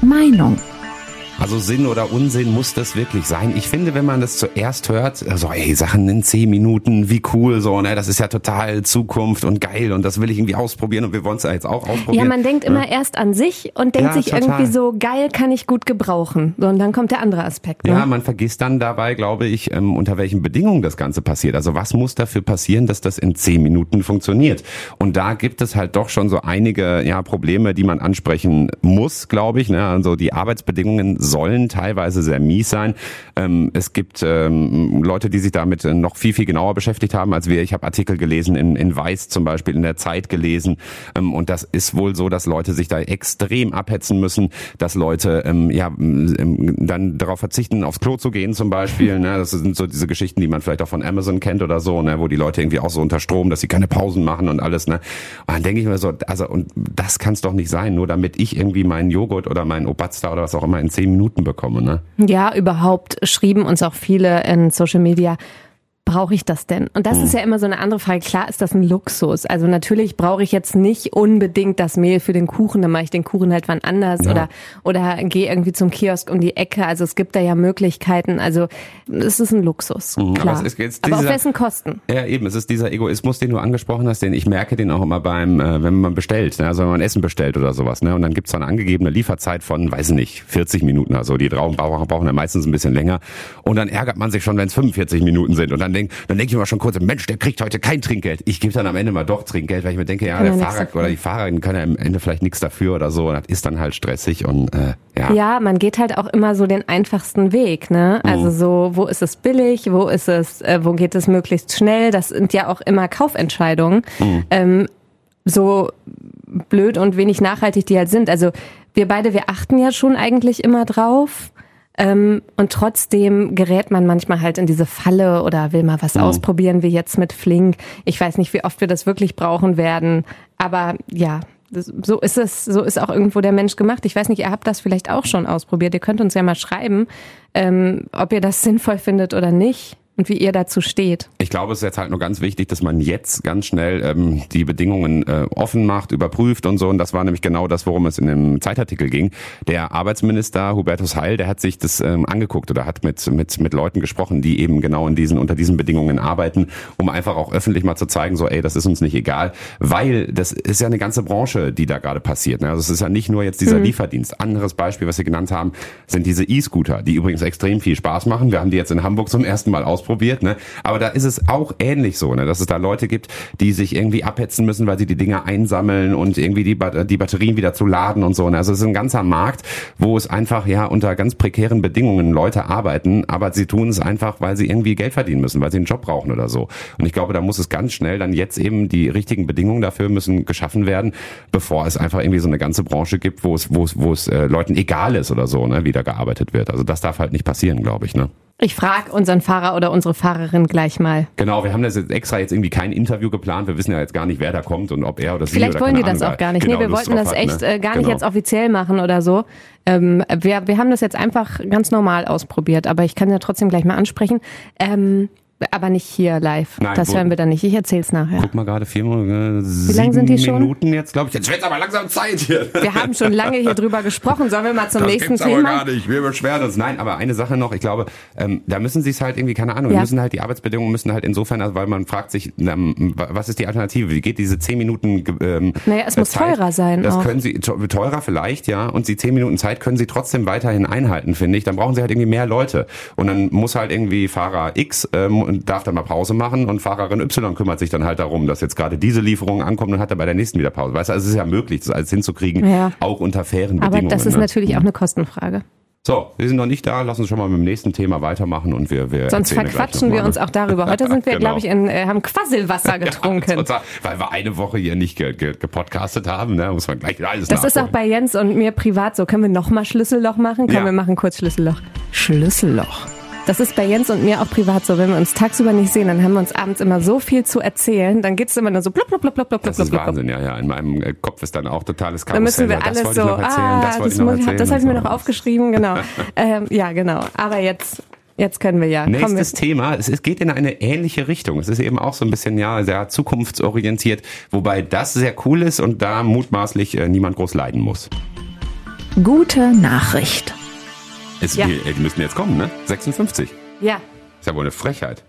Meinung. Also Sinn oder Unsinn muss das wirklich sein. Ich finde, wenn man das zuerst hört, so ey, Sachen in zehn Minuten, wie cool so, ne, das ist ja total Zukunft und geil und das will ich irgendwie ausprobieren und wir wollen es ja jetzt auch ausprobieren. Ja, man denkt immer ja. erst an sich und denkt ja, sich total. irgendwie so, geil kann ich gut gebrauchen. So, und dann kommt der andere Aspekt. Ne? Ja, man vergisst dann dabei, glaube ich, ähm, unter welchen Bedingungen das Ganze passiert. Also was muss dafür passieren, dass das in zehn Minuten funktioniert? Und da gibt es halt doch schon so einige ja, Probleme, die man ansprechen muss, glaube ich. Ne? Also die Arbeitsbedingungen sollen teilweise sehr mies sein. Ähm, es gibt ähm, Leute, die sich damit noch viel, viel genauer beschäftigt haben als wir. Ich habe Artikel gelesen in, in Weiß zum Beispiel, in der Zeit gelesen. Ähm, und das ist wohl so, dass Leute sich da extrem abhetzen müssen, dass Leute ähm, ja ähm, dann darauf verzichten, aufs Klo zu gehen zum Beispiel. Ne? Das sind so diese Geschichten, die man vielleicht auch von Amazon kennt oder so, ne? wo die Leute irgendwie auch so unter Strom, dass sie keine Pausen machen und alles. Ne? Und dann denke ich mir so, also und das kann es doch nicht sein, nur damit ich irgendwie meinen Joghurt oder meinen Obatster oder was auch immer in zehn Minuten bekomme bekomme. Ne? Ja, überhaupt schrieben uns auch viele in Social Media brauche ich das denn? Und das hm. ist ja immer so eine andere Frage. Klar ist das ein Luxus. Also natürlich brauche ich jetzt nicht unbedingt das Mehl für den Kuchen, dann mache ich den Kuchen halt wann anders ja. oder oder gehe irgendwie zum Kiosk um die Ecke. Also es gibt da ja Möglichkeiten. Also es ist ein Luxus. Mhm, klar. Aber, es ist dieser, aber auf wessen Kosten? Ja, eben. Es ist dieser Egoismus, den du angesprochen hast, den ich merke den auch immer beim, äh, wenn man bestellt, ne? also wenn man Essen bestellt oder sowas. Ne? Und dann gibt's es eine angegebene Lieferzeit von, weiß nicht, 40 Minuten. Also die Trauben brauchen ja meistens ein bisschen länger. Und dann ärgert man sich schon, wenn es 45 Minuten sind. Und dann denkt, dann denke ich immer schon kurz, Mensch, der kriegt heute kein Trinkgeld. Ich gebe dann am Ende mal doch Trinkgeld, weil ich mir denke, ja, der Fahrer oder die Fahrerin kann ja am Ende vielleicht nichts dafür oder so. Und das ist dann halt stressig und äh, ja. Ja, man geht halt auch immer so den einfachsten Weg, ne? Also mhm. so, wo ist es billig, wo ist es, äh, wo geht es möglichst schnell? Das sind ja auch immer Kaufentscheidungen. Mhm. Ähm, so blöd und wenig nachhaltig die halt sind. Also wir beide, wir achten ja schon eigentlich immer drauf. Ähm, und trotzdem gerät man manchmal halt in diese Falle oder will mal was mhm. ausprobieren, wie jetzt mit Flink. Ich weiß nicht, wie oft wir das wirklich brauchen werden. Aber ja, so ist es, so ist auch irgendwo der Mensch gemacht. Ich weiß nicht, ihr habt das vielleicht auch schon ausprobiert. Ihr könnt uns ja mal schreiben, ähm, ob ihr das sinnvoll findet oder nicht. Und wie ihr dazu steht. Ich glaube, es ist jetzt halt nur ganz wichtig, dass man jetzt ganz schnell ähm, die Bedingungen äh, offen macht, überprüft und so. Und das war nämlich genau das, worum es in dem Zeitartikel ging. Der Arbeitsminister Hubertus Heil, der hat sich das ähm, angeguckt oder hat mit, mit, mit Leuten gesprochen, die eben genau in diesen, unter diesen Bedingungen arbeiten, um einfach auch öffentlich mal zu zeigen, so, ey, das ist uns nicht egal. Weil das ist ja eine ganze Branche, die da gerade passiert. Ne? Also es ist ja nicht nur jetzt dieser mhm. Lieferdienst. Anderes Beispiel, was Sie genannt haben, sind diese E-Scooter, die übrigens extrem viel Spaß machen. Wir haben die jetzt in Hamburg zum ersten Mal ausprobiert ausprobiert, ne? Aber da ist es auch ähnlich so, ne? Dass es da Leute gibt, die sich irgendwie abhetzen müssen, weil sie die Dinger einsammeln und irgendwie die, die Batterien wieder zu laden und so. Ne? Also es ist ein ganzer Markt, wo es einfach ja unter ganz prekären Bedingungen Leute arbeiten, aber sie tun es einfach, weil sie irgendwie Geld verdienen müssen, weil sie einen Job brauchen oder so. Und ich glaube, da muss es ganz schnell dann jetzt eben die richtigen Bedingungen dafür müssen geschaffen werden, bevor es einfach irgendwie so eine ganze Branche gibt, wo es, wo es, wo es äh, Leuten egal ist oder so, ne, wie da gearbeitet wird. Also das darf halt nicht passieren, glaube ich, ne? Ich frage unseren Fahrer oder unsere Fahrerin gleich mal. Genau, wir haben das jetzt extra jetzt irgendwie kein Interview geplant. Wir wissen ja jetzt gar nicht, wer da kommt und ob er oder sie Vielleicht oder wollen die das auch gar nicht. Genau, nee, wir wollten das hat, echt ne? äh, gar nicht genau. jetzt offiziell machen oder so. Ähm, wir, wir haben das jetzt einfach ganz normal ausprobiert, aber ich kann ja trotzdem gleich mal ansprechen. Ähm, aber nicht hier live. Nein, das hören wir dann nicht. Ich erzähl's nachher. Guck mal gerade vier äh, Wie lang sind die schon? Minuten jetzt, glaube ich. Jetzt wird's aber langsam Zeit hier. Wir haben schon lange hier drüber gesprochen. Sollen wir mal zum das nächsten gibt's Thema? aber gar nicht. Wir beschweren uns. Nein, aber eine Sache noch. Ich glaube, ähm, da müssen sie es halt irgendwie, keine Ahnung, ja. müssen halt die Arbeitsbedingungen müssen halt insofern, also weil man fragt sich, ähm, was ist die Alternative? Wie geht diese zehn Minuten ähm, Naja, es muss Zeit? teurer sein. Das auch. können sie, teurer vielleicht, ja. Und die zehn Minuten Zeit können sie trotzdem weiterhin einhalten, finde ich. Dann brauchen sie halt irgendwie mehr Leute. Und dann muss halt irgendwie Fahrer X ähm, darf dann mal Pause machen und Fahrerin Y kümmert sich dann halt darum, dass jetzt gerade diese Lieferung ankommt und hat dann bei der nächsten wieder Pause. Weißt du, also es ist ja möglich, das alles hinzukriegen, ja. auch unter fairen Bedingungen. Aber das ist ne? natürlich auch eine Kostenfrage. So, wir sind noch nicht da. Lass uns schon mal mit dem nächsten Thema weitermachen und wir, wir sonst verquatschen wir uns auch darüber. Heute sind wir, genau. glaube ich, in, äh, haben Quasselwasser getrunken, ja, total, weil wir eine Woche hier nicht ge ge gepodcastet haben. Ne, muss man gleich alles Das nachholen. ist auch bei Jens und mir privat so. Können wir noch mal Schlüsselloch machen? Können ja. wir machen kurz Schlüsselloch? Schlüsselloch. Das ist bei Jens und mir auch privat so. Wenn wir uns tagsüber nicht sehen, dann haben wir uns abends immer so viel zu erzählen. Dann geht's immer nur so blub, blub, blub, blub, blub, Das ist Wahnsinn, ja, ja. In meinem äh, Kopf ist dann auch totales Karussell. Dann müssen wir alles so, ah, das, das, das habe ich mir noch aufgeschrieben, genau. ähm, ja, genau. Aber jetzt Jetzt können wir ja. Nächstes Thema. Es geht in eine ähnliche Richtung. Es ist eben auch so ein bisschen, ja, sehr zukunftsorientiert, wobei das sehr cool ist und da mutmaßlich äh, niemand groß leiden muss. Gute Nachricht. Es, ja. die, die müssen jetzt kommen, ne? 56. Ja. Ist ja wohl eine Frechheit.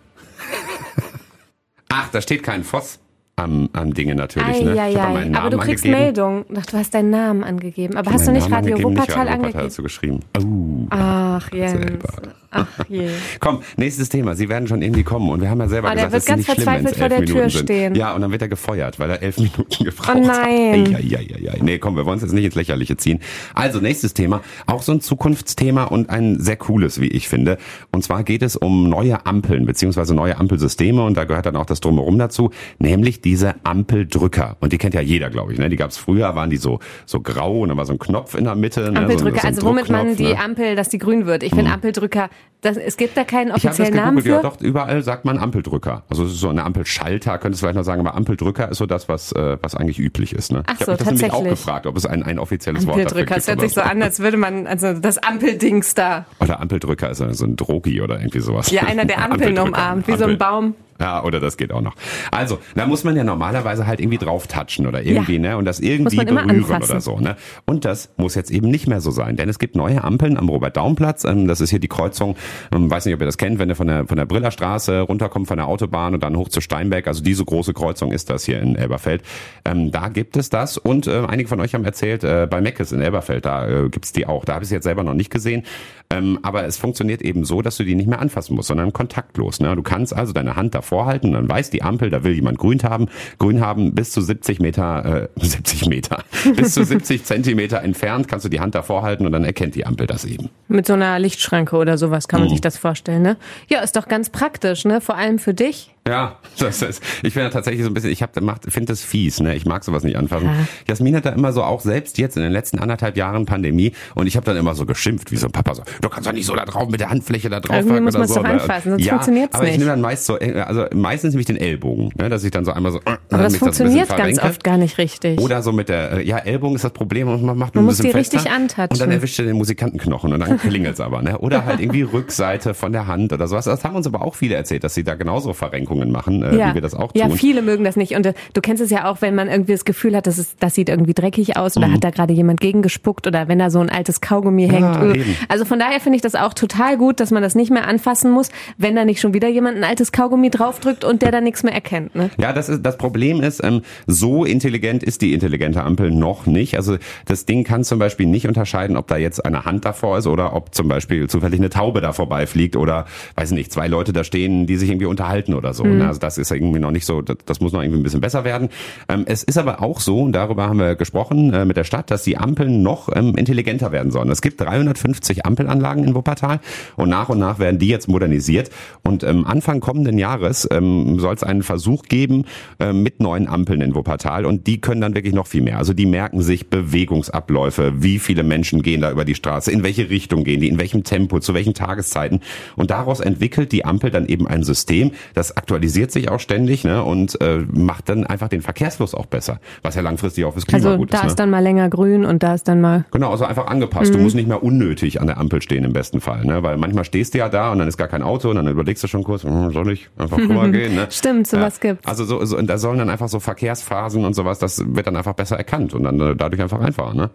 Ach, da steht kein Voss am, am Dinge natürlich. Ne? Ja, ja. Aber du kriegst angegeben. Meldung. Ach, du hast deinen Namen angegeben. Aber hast du nicht Radio Wuppertal angegeben? Wuppertal hast du geschrieben. Uh, Ach, Jens. Selber. Ach je. Komm, nächstes Thema. Sie werden schon irgendwie kommen. Und wir haben ja selber oh, gesagt, es ist nicht schlimm, wenn es elf Minuten Tür sind. Stehen. Ja, und dann wird er gefeuert, weil er elf Minuten gebraucht oh nein. hat. Ja, ja, ja, ja. Nee, komm, wir wollen uns jetzt nicht ins Lächerliche ziehen. Also, nächstes Thema. Auch so ein Zukunftsthema und ein sehr cooles, wie ich finde. Und zwar geht es um neue Ampeln, beziehungsweise neue Ampelsysteme. Und da gehört dann auch das Drumherum dazu. Nämlich diese Ampeldrücker. Und die kennt ja jeder, glaube ich. Ne? Die gab es früher, waren die so, so grau und dann war so ein Knopf in der Mitte. Ne? Ampeldrücker, so, so also womit man die ne? Ampel, dass die grün wird. Ich finde hm. Ampeldrücker, das, es gibt da keinen offiziellen Namen für? Ja, doch, überall sagt man Ampeldrücker. Also es ist so eine Ampelschalter, könntest du vielleicht noch sagen, aber Ampeldrücker ist so das, was, äh, was eigentlich üblich ist. Ne? Ach ich so, das tatsächlich. nämlich auch gefragt, ob es ein, ein offizielles Wort dafür gibt. Das hört sich so an, als würde man, also das Ampeldings da. Oder Ampeldrücker ist so ein Drogi oder irgendwie sowas. Ja, einer, der Ampeln umarmt, wie Ampel. so ein Baum. Ja, oder das geht auch noch. Also, da muss man ja normalerweise halt irgendwie drauf touchen oder irgendwie, ja. ne, und das irgendwie berühren oder so, ne. Und das muss jetzt eben nicht mehr so sein, denn es gibt neue Ampeln am Robert-Daum-Platz. Ähm, das ist hier die Kreuzung, ähm, weiß nicht, ob ihr das kennt, wenn ihr von der, von der Brillerstraße runterkommt von der Autobahn und dann hoch zu Steinbeck. Also diese große Kreuzung ist das hier in Elberfeld. Ähm, da gibt es das und äh, einige von euch haben erzählt, äh, bei Meckes in Elberfeld, da äh, gibt's die auch. Da habe ich jetzt selber noch nicht gesehen. Ähm, aber es funktioniert eben so, dass du die nicht mehr anfassen musst, sondern kontaktlos. Ne? Du kannst also deine Hand davor halten, dann weiß die Ampel, da will jemand grün haben, grün haben bis zu 70 Meter, äh, 70 Meter, bis zu 70 Zentimeter entfernt kannst du die Hand davor halten und dann erkennt die Ampel das eben. Mit so einer Lichtschranke oder sowas kann man mhm. sich das vorstellen, ne? Ja, ist doch ganz praktisch, ne? Vor allem für dich Ja, das ist, ich finde tatsächlich so ein bisschen, ich finde das fies, ne? Ich mag sowas nicht anfassen. Ja. Jasmin hat da immer so auch selbst jetzt in den letzten anderthalb Jahren Pandemie und ich habe dann immer so geschimpft, wie so ein Papa so, du kannst doch nicht so da drauf mit der Handfläche da drauf Irgendwie muss man es doch anfassen, sonst ja, funktioniert's aber nicht. ich nehme dann meist so, also meistens nehme ich den Ellbogen, ne? dass ich dann so einmal so. Äh, aber das funktioniert das ganz oft gar nicht richtig. Oder so mit der, ja Ellbogen ist das Problem und man macht man ein muss bisschen die fester richtig antatschen. und dann erwischt er den Musikantenknochen und dann klingelt's aber, ne? Oder halt irgendwie Rückseite von der Hand oder sowas. Das haben uns aber auch viele erzählt, dass sie da genauso Verrenkungen machen, äh, ja. wie wir das auch tun. Ja, viele mögen das nicht. Und äh, du kennst es ja auch, wenn man irgendwie das Gefühl hat, das, ist, das sieht irgendwie dreckig aus oder mhm. hat da gerade jemand gegengespuckt oder wenn da so ein altes Kaugummi ja, hängt. Eben. Also von daher finde ich das auch total gut, dass man das nicht mehr anfassen muss, wenn da nicht schon wieder jemand ein altes Kaugummi draufdrückt und der da nichts mehr erkennt. Ne? Ja, das ist das Problem ist, ähm, so intelligent ist die intelligente Ampel noch nicht. Also das Ding kann zum Beispiel nicht unterscheiden, ob da jetzt eine Hand davor ist oder ob zum Beispiel zufällig eine Taube da vorbeifliegt oder weiß nicht, zwei Leute da stehen, die sich irgendwie unterhalten oder so. Mhm. Also das ist irgendwie noch nicht so, das muss noch irgendwie ein bisschen besser werden. Ähm, es ist aber auch so, und darüber haben wir gesprochen äh, mit der Stadt, dass die Ampeln noch ähm, intelligenter werden sollen. Es gibt 350 Ampelanlagen in Wuppertal und nach und nach werden die jetzt modernisiert. Und ähm, Anfang kommenden Jahres ähm, soll es einen Versuch geben äh, mit neuen Ampeln in Wuppertal und die können dann wirklich noch viel mehr. Also die merken sich Bewegungsabläufe, wie viele Menschen gehen da über die Straße, in welche Richtung gehen die, in welchem Tempo, zu welchen Tageszeiten. Und daraus entwickelt die Ampel dann eben ein System, das aktualisiert sich auch ständig ne, und äh, macht dann einfach den Verkehrsfluss auch besser, was ja langfristig auch fürs Klima also gut ist. Also da ist ne? dann mal länger grün und da ist dann mal... Genau, also einfach angepasst. Mhm. Du musst nicht mehr unnötig an der Ampel stehen im besten Fall, ne? weil manchmal stehst du ja da und dann ist gar kein Auto und dann überlegst du schon kurz, hm, soll ich einfach rübergehen? Ne? Stimmt, sowas ja. gibt's. Also so, so, da sollen dann einfach so Verkehrsphasen und sowas, das wird dann einfach besser erkannt und dann äh, dadurch einfach einfacher. Ne?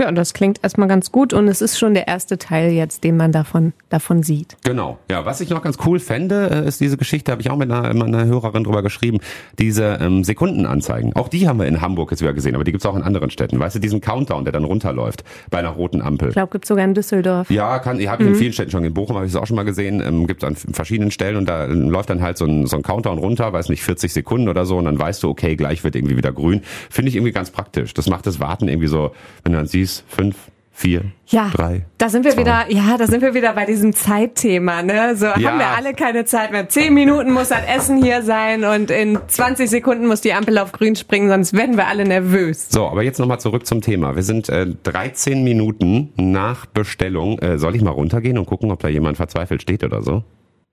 Ja, das klingt erstmal ganz gut und es ist schon der erste Teil jetzt, den man davon, davon sieht. Genau. Ja, was ich noch ganz cool fände, äh, ist diese Geschichte, habe ich auch mit einer, mit einer Hörerin drüber geschrieben, diese ähm, Sekundenanzeigen. Auch die haben wir in Hamburg jetzt wieder gesehen, aber die gibt's auch in anderen Städten. Weißt du, diesen Countdown, der dann runterläuft bei einer roten Ampel. Ich glaube, gibt's sogar in Düsseldorf. Ja, kann, ich habe mhm. in vielen Städten schon. In Bochum habe ich es auch schon mal gesehen. Ähm, gibt's an verschiedenen Stellen und da ähm, läuft dann halt so ein, so ein Countdown runter, weiß nicht, 40 Sekunden oder so und dann weißt du, okay, gleich wird irgendwie wieder grün. Finde ich irgendwie ganz praktisch. Das macht das Warten irgendwie so, wenn du dann siehst, fünf, vier, ja, drei. Da sind wir zwei. wieder, ja, da sind wir wieder bei diesem Zeitthema, ne? So ja. haben wir alle keine Zeit mehr. Zehn Minuten muss das Essen hier sein und in 20 Sekunden muss die Ampel auf grün springen, sonst werden wir alle nervös. So, aber jetzt nochmal zurück zum Thema. Wir sind äh, 13 Minuten nach Bestellung. Äh, soll ich mal runtergehen und gucken, ob da jemand verzweifelt steht oder so?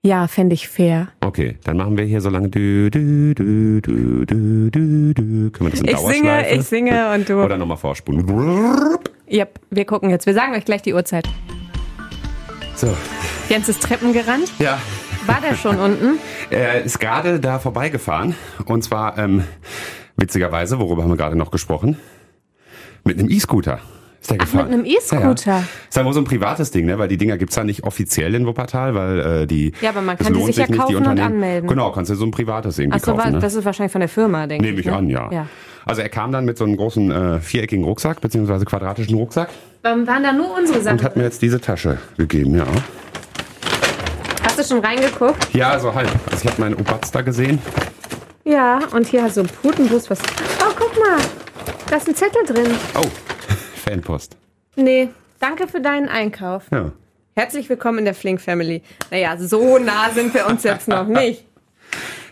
Ja, fände ich fair. Okay, dann machen wir hier so lange du, du, du, du, du, du, du. Können wir das in ich singe, ich singe und du. Oder nochmal vorspulen. Yep, wir gucken jetzt. Wir sagen euch gleich die Uhrzeit. So. Jens ist Treppen gerannt. Ja. War der schon unten? Er ist gerade da vorbeigefahren. Und zwar, ähm, witzigerweise, worüber haben wir gerade noch gesprochen? Mit einem E-Scooter. Ist der Ach, gefahren? mit einem E-Scooter. Ja, ja. Ist ja wohl so ein privates Ding, ne? Weil die Dinger gibt's ja nicht offiziell in Wuppertal, weil äh, die. Ja, aber man kann die sich ja kaufen und anmelden. Genau, kannst du so ein privates irgendwie Ach so, kaufen. Ne? Das ist wahrscheinlich von der Firma, denke ich. Nehme ich ne? an, ja. ja. Also er kam dann mit so einem großen äh, viereckigen Rucksack, beziehungsweise quadratischen Rucksack. Ähm, waren da nur unsere Sachen? Und hat mir jetzt diese Tasche gegeben, ja. Hast du schon reingeguckt? Ja, so halb. Also ich habe meinen Obatz da gesehen. Ja, und hier hast du einen Putenbus. Was? Oh, guck mal. Da ist ein Zettel drin. Oh, Fanpost. Nee, danke für deinen Einkauf. Ja. Herzlich willkommen in der Flink Family. Naja, so nah sind wir uns jetzt noch nicht.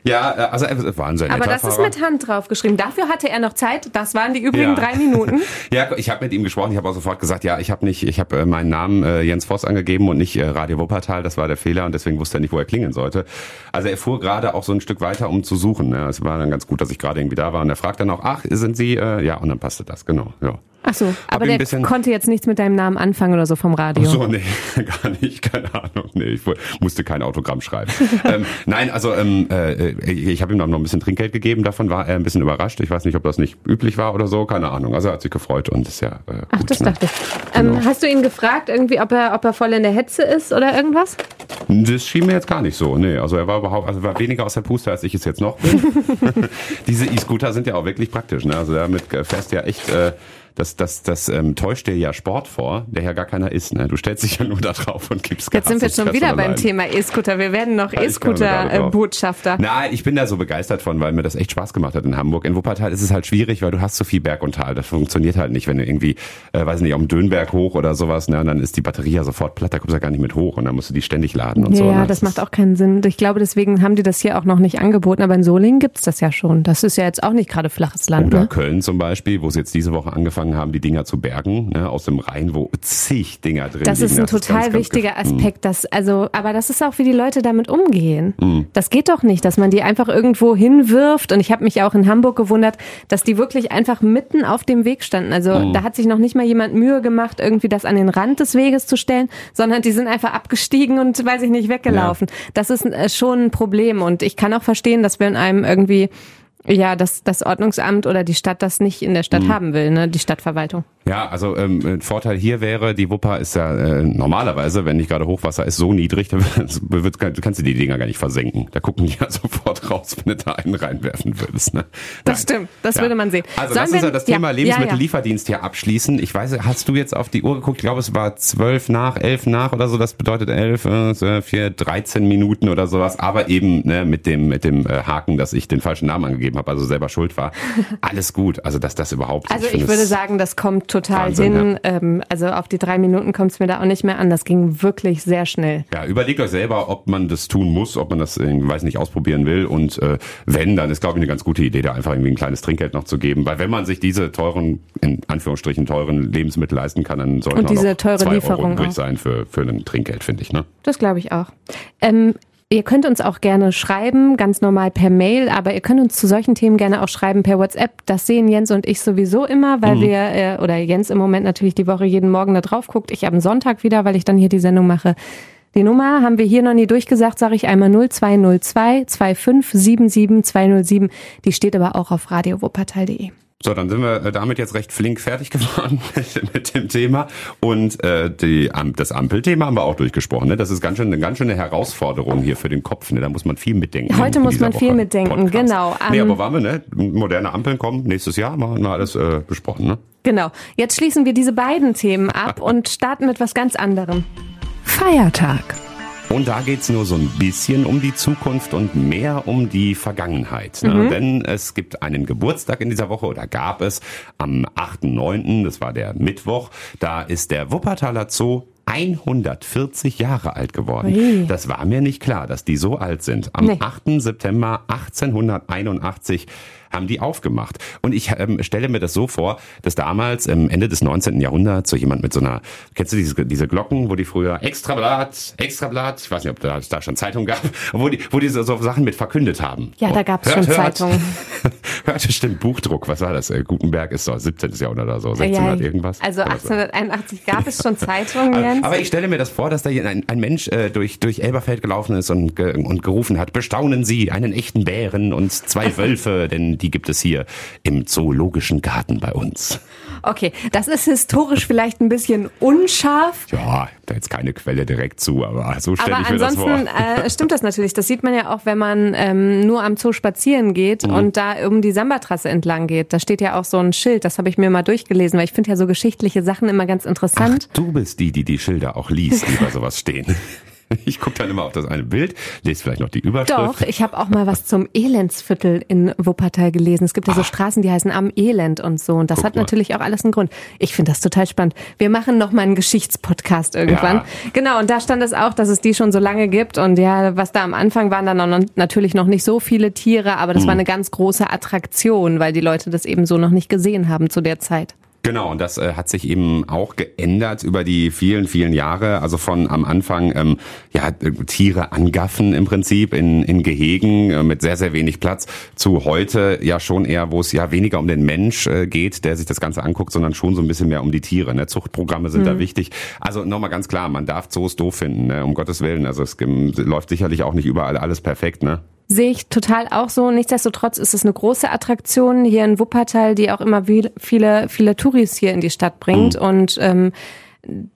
Ja, äh, also ein sehr Aber das ist mit Hand draufgeschrieben. Dafür hatte er noch Zeit. Das waren die übrigen Ja. drei Minuten. Ja, ich habe mit ihm gesprochen. Ich habe auch sofort gesagt, ja, ich habe nicht, ich habe äh, meinen Namen äh, Jens Voss angegeben und nicht äh, Radio Wuppertal. Das war der Fehler und deswegen wusste er nicht, wo er klingeln sollte. Also er fuhr gerade auch so ein Stück weiter, um zu suchen. Ne? Es war dann ganz gut, dass ich gerade irgendwie da war und er fragt dann auch, ach, sind Sie? Äh, ja, und dann passte das, genau. Ja. Ach so, aber der konnte jetzt nichts mit deinem Namen anfangen oder so vom Radio. So, nee, gar nicht, keine Ahnung. Nee, ich musste kein Autogramm schreiben. ähm, nein, also ähm, äh, ich habe ihm dann noch ein bisschen Trinkgeld gegeben, davon war er ein bisschen überrascht. Ich weiß nicht, ob das nicht üblich war oder so, keine Ahnung. Also er hat sich gefreut und ist ja äh, Ach, gut, das ne? dachte ich. Ähm, hast du ihn gefragt, irgendwie, ob er, ob er voll in der Hetze ist oder irgendwas? Das schien mir jetzt gar nicht so. Nee, also er war überhaupt, also war weniger aus der Puste, als ich es jetzt noch bin. Diese E-Scooter sind ja auch wirklich praktisch. Ne? Also damit fährst du ja echt äh, das, das, das ähm, täuscht dir ja Sport vor, der ja gar keiner ist. Ne? Du stellst dich ja nur da drauf und gibst Gas. Jetzt sind wir schon wieder beim. Thema E-Scooter. Wir werden noch E-Scooter-Botschafter. Na, ich bin da so begeistert von, weil mir das echt Spaß gemacht hat in Hamburg. In Wuppertal ist es halt schwierig, weil du hast so viel Berg und Tal. Das funktioniert halt nicht, wenn du irgendwie, äh, weiß nicht, um Dönberg hoch oder sowas, ne? Und dann ist die Batterie ja sofort platt, da kommst du ja gar nicht mit hoch und dann musst du die ständig laden und ja, so. Ja, ne? das, das macht auch keinen Sinn. Ich glaube, deswegen haben die das hier auch noch nicht angeboten, aber in Solingen gibt's das ja schon. Das ist ja jetzt auch nicht gerade flaches Land. Oder ne? Köln zum Beispiel, wo sie jetzt diese Woche angefangen haben, die Dinger zu bergen, ne? aus dem Rhein, wo zig Dinger drin das liegen. Ist ein das total ist ganz, wichtiger ganz Aspekt. Dass, also, aber das ist auch, wie die Leute damit umgehen. Mhm. Das geht doch nicht, dass man die einfach irgendwo hinwirft. Und ich habe mich auch in Hamburg gewundert, dass die wirklich einfach mitten auf dem Weg standen. Also mhm. da hat sich noch nicht mal jemand Mühe gemacht, irgendwie das an den Rand des Weges zu stellen, sondern die sind einfach abgestiegen und, weiß ich nicht, weggelaufen. Ja. Das ist äh, schon ein Problem. Und ich kann auch verstehen, dass wir in einem irgendwie ja, dass das Ordnungsamt oder die Stadt das nicht in der Stadt mhm. haben will, ne, die Stadtverwaltung. Ja, also ähm, ein Vorteil hier wäre, die Wupper ist ja äh, normalerweise, wenn nicht gerade Hochwasser ist, so niedrig, da wird, du kannst die Dinger gar nicht versenken. Da gucken die ja sofort raus, wenn du da einen reinwerfen würdest. Ne? Das stimmt, das ja. würde man sehen. Also Sollen lass uns ja das Thema ja, Lebensmittellieferdienst hier abschließen. Ich weiß, hast du jetzt auf die Uhr geguckt? Ich glaube, es war zwölf nach, elf nach oder so. Das bedeutet elf, äh, vier, 13 Minuten oder sowas. Aber eben ne, mit dem mit dem äh, Haken, dass ich den falschen Namen angegeben habe, also selber schuld war. Alles gut. Also dass das überhaupt. Also ich, ich würde sagen, das kommt total Wahnsinn, hin. Ja. Ähm, also auf die drei Minuten kommt es mir da auch nicht mehr an. Das ging wirklich sehr schnell. Ja, überlegt euch selber, ob man das tun muss, ob man das, ich weiß nicht, ausprobieren will. Und äh, wenn, dann ist, glaube ich, eine ganz gute Idee, da einfach irgendwie ein kleines Trinkgeld noch zu geben. Weil wenn man sich diese teuren, in Anführungsstrichen teuren Lebensmittel leisten kann, dann sollte Und diese auch teure zwei Lieferung Euro übrig sein für, für ein Trinkgeld, finde ich. Ne? Das glaube ich auch. Ähm, Ihr könnt uns auch gerne schreiben, ganz normal per Mail, aber ihr könnt uns zu solchen Themen gerne auch schreiben per WhatsApp. Das sehen Jens und ich sowieso immer, weil mhm. wir, äh, oder Jens im Moment natürlich die Woche jeden Morgen da drauf guckt. Ich am Sonntag wieder, weil ich dann hier die Sendung mache. Die Nummer haben wir hier noch nie durchgesagt, sage ich einmal 0202 2577 207. Die steht aber auch auf radiowuppertal.de. So, dann sind wir äh, damit jetzt recht flink fertig geworden mit dem Thema und äh, die, das Ampelthema haben wir auch durchgesprochen. Ne? Das ist ganz schön eine ganz schöne Herausforderung hier für den Kopf. Ne? Da muss man viel mitdenken. Heute muss man Woche viel mitdenken, Podcast. genau. Um, nee, aber waren wir, ne? Moderne Ampeln kommen nächstes Jahr, machen wir alles äh, besprochen, ne? Genau. Jetzt schließen wir diese beiden Themen ab und starten mit was ganz anderem. Feiertag. Und da geht's nur so ein bisschen um die Zukunft und mehr um die Vergangenheit. Ne? Mhm. Denn es gibt einen Geburtstag in dieser Woche oder gab es am 8.9., das war der Mittwoch, da ist der Wuppertaler Zoo 140 Jahre alt geworden. Ui. Das war mir nicht klar, dass die so alt sind. Am nee. 8. September 1881 haben die aufgemacht. Und ich ähm, stelle mir das so vor, dass damals ähm, Ende des 19. Jahrhunderts so jemand mit so einer, kennst du diese, diese Glocken, wo die früher Extrablatt, Extrablatt, ich weiß nicht, ob da, da schon Zeitung gab, wo die, wo die so, so Sachen mit verkündet haben. Ja, da gab es schon Zeitungen. Hörte stimmt, Buchdruck, was war das? Äh, Gutenberg ist so 17. Jahrhundert oder so, 1600 ja, irgendwas. Also 1881 gab es schon Zeitungen, Jens. Aber ich stelle mir das vor, dass da ein, ein Mensch äh, durch, durch Elberfeld gelaufen ist und, und gerufen hat, bestaunen Sie einen echten Bären und zwei Wölfe, denn die die gibt es hier im Zoologischen Garten bei uns. Okay, das ist historisch vielleicht ein bisschen unscharf. Ja, da jetzt keine Quelle direkt zu, aber so stelle ich mir das vor. ansonsten äh, stimmt das natürlich. Das sieht man ja auch, wenn man ähm, nur am Zoo spazieren geht mhm. und da um die Samba-Trasse entlang geht. Da steht ja auch so ein Schild, das habe ich mir mal durchgelesen, weil ich finde ja so geschichtliche Sachen immer ganz interessant. Ach, du bist die, die die Schilder auch liest, die bei sowas stehen. Ich gucke dann immer auf das eine Bild, lese vielleicht noch die Überschrift. Doch, ich habe auch mal was zum Elendsviertel in Wuppertal gelesen. Es gibt ja so Ach. Straßen, die heißen Am Elend und so. Und das Guck hat mal. natürlich auch alles einen Grund. Ich finde das total spannend. Wir machen noch mal einen Geschichtspodcast irgendwann. Ja. Genau, und da stand es auch, dass es die schon so lange gibt. Und ja, was da am Anfang waren dann noch, natürlich noch nicht so viele Tiere, aber das hm. war eine ganz große Attraktion, weil die Leute das eben so noch nicht gesehen haben zu der Zeit. Genau, und das äh, hat sich eben auch geändert über die vielen, vielen Jahre. Also von am Anfang ähm, ja Tiere angaffen im Prinzip in, in Gehegen äh, mit sehr, sehr wenig Platz zu heute ja schon eher, wo es ja weniger um den Mensch äh, geht, der sich das Ganze anguckt, sondern schon so ein bisschen mehr um die Tiere. Ne? Zuchtprogramme sind mhm. da wichtig. Also nochmal ganz klar, man darf Zoos doof finden, ne? um Gottes Willen. Also es läuft sicherlich auch nicht überall alles perfekt, ne? Sehe ich total auch so. Nichtsdestotrotz ist es eine große Attraktion hier in Wuppertal, die auch immer viele, viele Touris hier in die Stadt bringt. Mhm. Und ähm,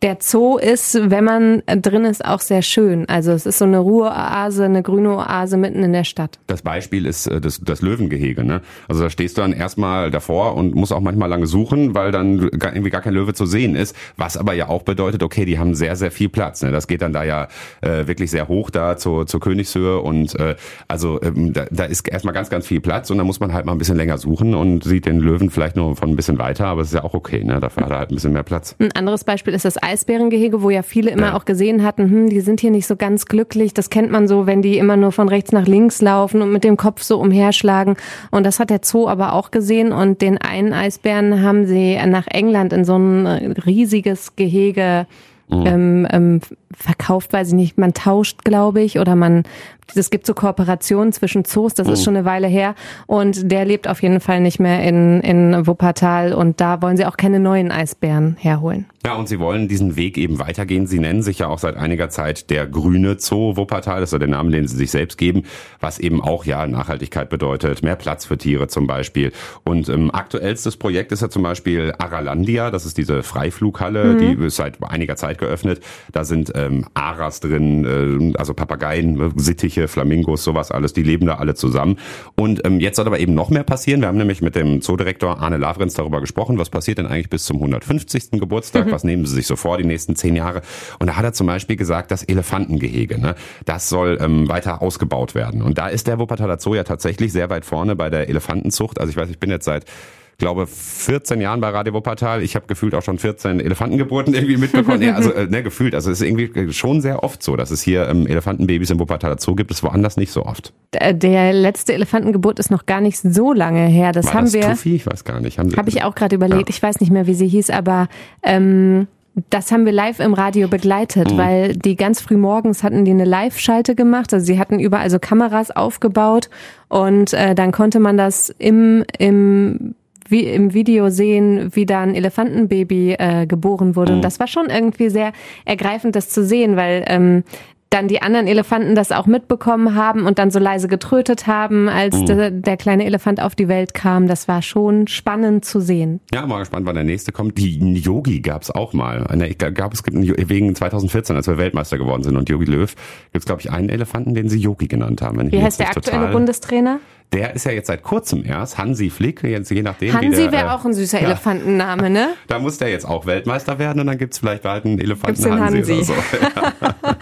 der Zoo ist, wenn man drin ist, auch sehr schön. Also es ist so eine Ruheoase, eine grüne Oase mitten in der Stadt. Das Beispiel ist äh, das, das Löwengehege. Ne? Also da stehst du dann erstmal davor und musst auch manchmal lange suchen, weil dann irgendwie gar kein Löwe zu sehen ist. Was aber ja auch bedeutet, okay, die haben sehr, sehr viel Platz. Ne? Das geht dann da ja äh, wirklich sehr hoch da zur, zur Königshöhe und äh, also ähm, da, da ist erstmal ganz, ganz viel Platz und da muss man halt mal ein bisschen länger suchen und sieht den Löwen vielleicht nur von ein bisschen weiter, aber es ist ja auch okay. Ne? Dafür hat er halt ein bisschen mehr Platz. Ein anderes Beispiel ist das Eisbärengehege, wo ja viele immer ja. auch gesehen hatten, hm, die sind hier nicht so ganz glücklich. Das kennt man so, wenn die immer nur von rechts nach links laufen und mit dem Kopf so umherschlagen. Und das hat der Zoo aber auch gesehen. Und den einen Eisbären haben sie nach England in so ein riesiges Gehege mhm. ähm, ähm, verkauft, weiß ich nicht, man tauscht, glaube ich, oder man es gibt so Kooperationen zwischen Zoos, das ist oh. schon eine Weile her. Und der lebt auf jeden Fall nicht mehr in, in Wuppertal. Und da wollen sie auch keine neuen Eisbären herholen. Ja, und sie wollen diesen Weg eben weitergehen. Sie nennen sich ja auch seit einiger Zeit der grüne Zoo Wuppertal. Das ist ja der Name, den sie sich selbst geben, was eben auch ja Nachhaltigkeit bedeutet. Mehr Platz für Tiere zum Beispiel. Und ähm, aktuellstes Projekt ist ja zum Beispiel Aralandia. Das ist diese Freiflughalle, mhm. die ist seit einiger Zeit geöffnet. Da sind ähm, Aras drin, äh, also Papageien, Sittiche, Elche, Flamingos, sowas alles, die leben da alle zusammen. Und ähm, jetzt soll aber eben noch mehr passieren. Wir haben nämlich mit dem Zoodirektor Arne Lavrenz darüber gesprochen, was passiert denn eigentlich bis zum 150. Geburtstag, mhm. was nehmen sie sich so vor die nächsten zehn Jahre. Und da hat er zum Beispiel gesagt, das Elefantengehege, ne, das soll ähm, weiter ausgebaut werden. Und da ist der Wuppertaler Zoo ja tatsächlich sehr weit vorne bei der Elefantenzucht. Also ich weiß, ich bin jetzt seit glaube 14 Jahren bei Radio Wuppertal. Ich habe gefühlt auch schon 14 Elefantengeburten irgendwie mitbekommen. ja, also äh, ne, gefühlt. Also es ist irgendwie schon sehr oft so, dass es hier ähm, Elefantenbabys im Wuppertaler Zoo gibt. Das ist woanders nicht so oft. Äh, der letzte Elefantengeburt ist noch gar nicht so lange her. Das War haben das wir. Tuffy? Ich weiß gar nicht. Habe hab ich auch gerade überlegt. Ja. Ich weiß nicht mehr, wie sie hieß, aber ähm, das haben wir live im Radio begleitet, mhm. weil die ganz früh morgens hatten die eine Live-Schalte gemacht. Also sie hatten überall so Kameras aufgebaut und äh, dann konnte man das im, im wie im Video sehen, wie da ein Elefantenbaby äh, geboren wurde. Mhm. Und das war schon irgendwie sehr ergreifend, das zu sehen, weil ähm, dann die anderen Elefanten das auch mitbekommen haben und dann so leise getrötet haben, als mhm. der, der, kleine Elefant auf die Welt kam. Das war schon spannend zu sehen. Ja, mal gespannt, wann der nächste kommt. Die Yogi gab es auch mal. Ich gab es wegen 2014, als wir Weltmeister geworden sind und Yogi Löw, gibt es glaube ich einen Elefanten, den sie Yogi genannt haben. Wie heißt der aktuelle Bundestrainer? Der ist ja jetzt seit kurzem erst, Hansi Flick, jetzt je nachdem. Hansi wäre äh, auch ein süßer ja. Elefantenname, ne? Da muss der jetzt auch Weltmeister werden und dann gibt's vielleicht bald einen Elefanten Hansi, Hansi oder so.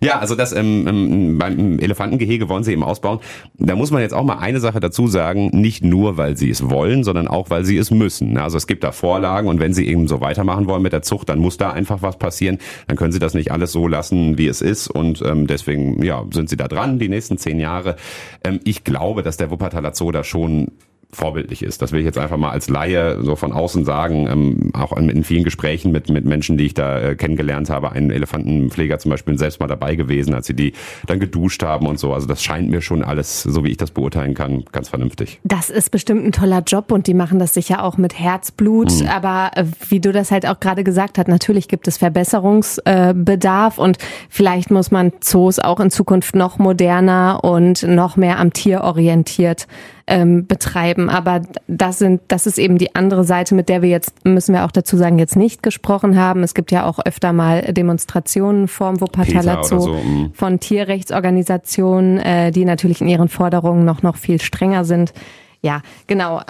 Ja. Also das ähm, ähm, beim Elefantengehege wollen sie eben ausbauen. Da muss man jetzt auch mal eine Sache dazu sagen, nicht nur, weil sie es wollen, sondern auch, weil sie es müssen. Also es gibt da Vorlagen und wenn sie eben so weitermachen wollen mit der Zucht, dann muss da einfach was passieren. Dann können sie das nicht alles so lassen, wie es ist und ähm, deswegen ja sind sie da dran die nächsten zehn Jahre. Ähm, ich glaube, dass der Wuppertaler Zoo da schon vorbildlich ist. Das will ich jetzt einfach mal als Laie so von außen sagen. Ähm, auch in, vielen Gesprächen mit, mit Menschen, die ich da äh, kennengelernt habe, ein Elefantenpfleger zum Beispiel selbst mal dabei gewesen, als sie die dann geduscht haben und so. Also das scheint mir schon alles, so wie ich das beurteilen kann, ganz vernünftig. Das ist bestimmt ein toller Job und die machen das sicher auch mit Herzblut. Mhm. Aber äh, wie du das halt auch gerade gesagt hast, natürlich gibt es Verbesserungsbedarf äh, und vielleicht muss man Zoos auch in Zukunft noch moderner und noch mehr am Tier orientiert ähm, betreiben. Aber das sind, das ist eben die andere Seite, mit der wir jetzt, müssen wir auch dazu sagen, jetzt nicht gesprochen haben. Es gibt ja auch öfter mal Demonstrationen vorm Wuppertaler Zoo so, mm. von Tierrechtsorganisationen, äh, die natürlich in ihren Forderungen noch, noch viel strenger sind. Ja, genau.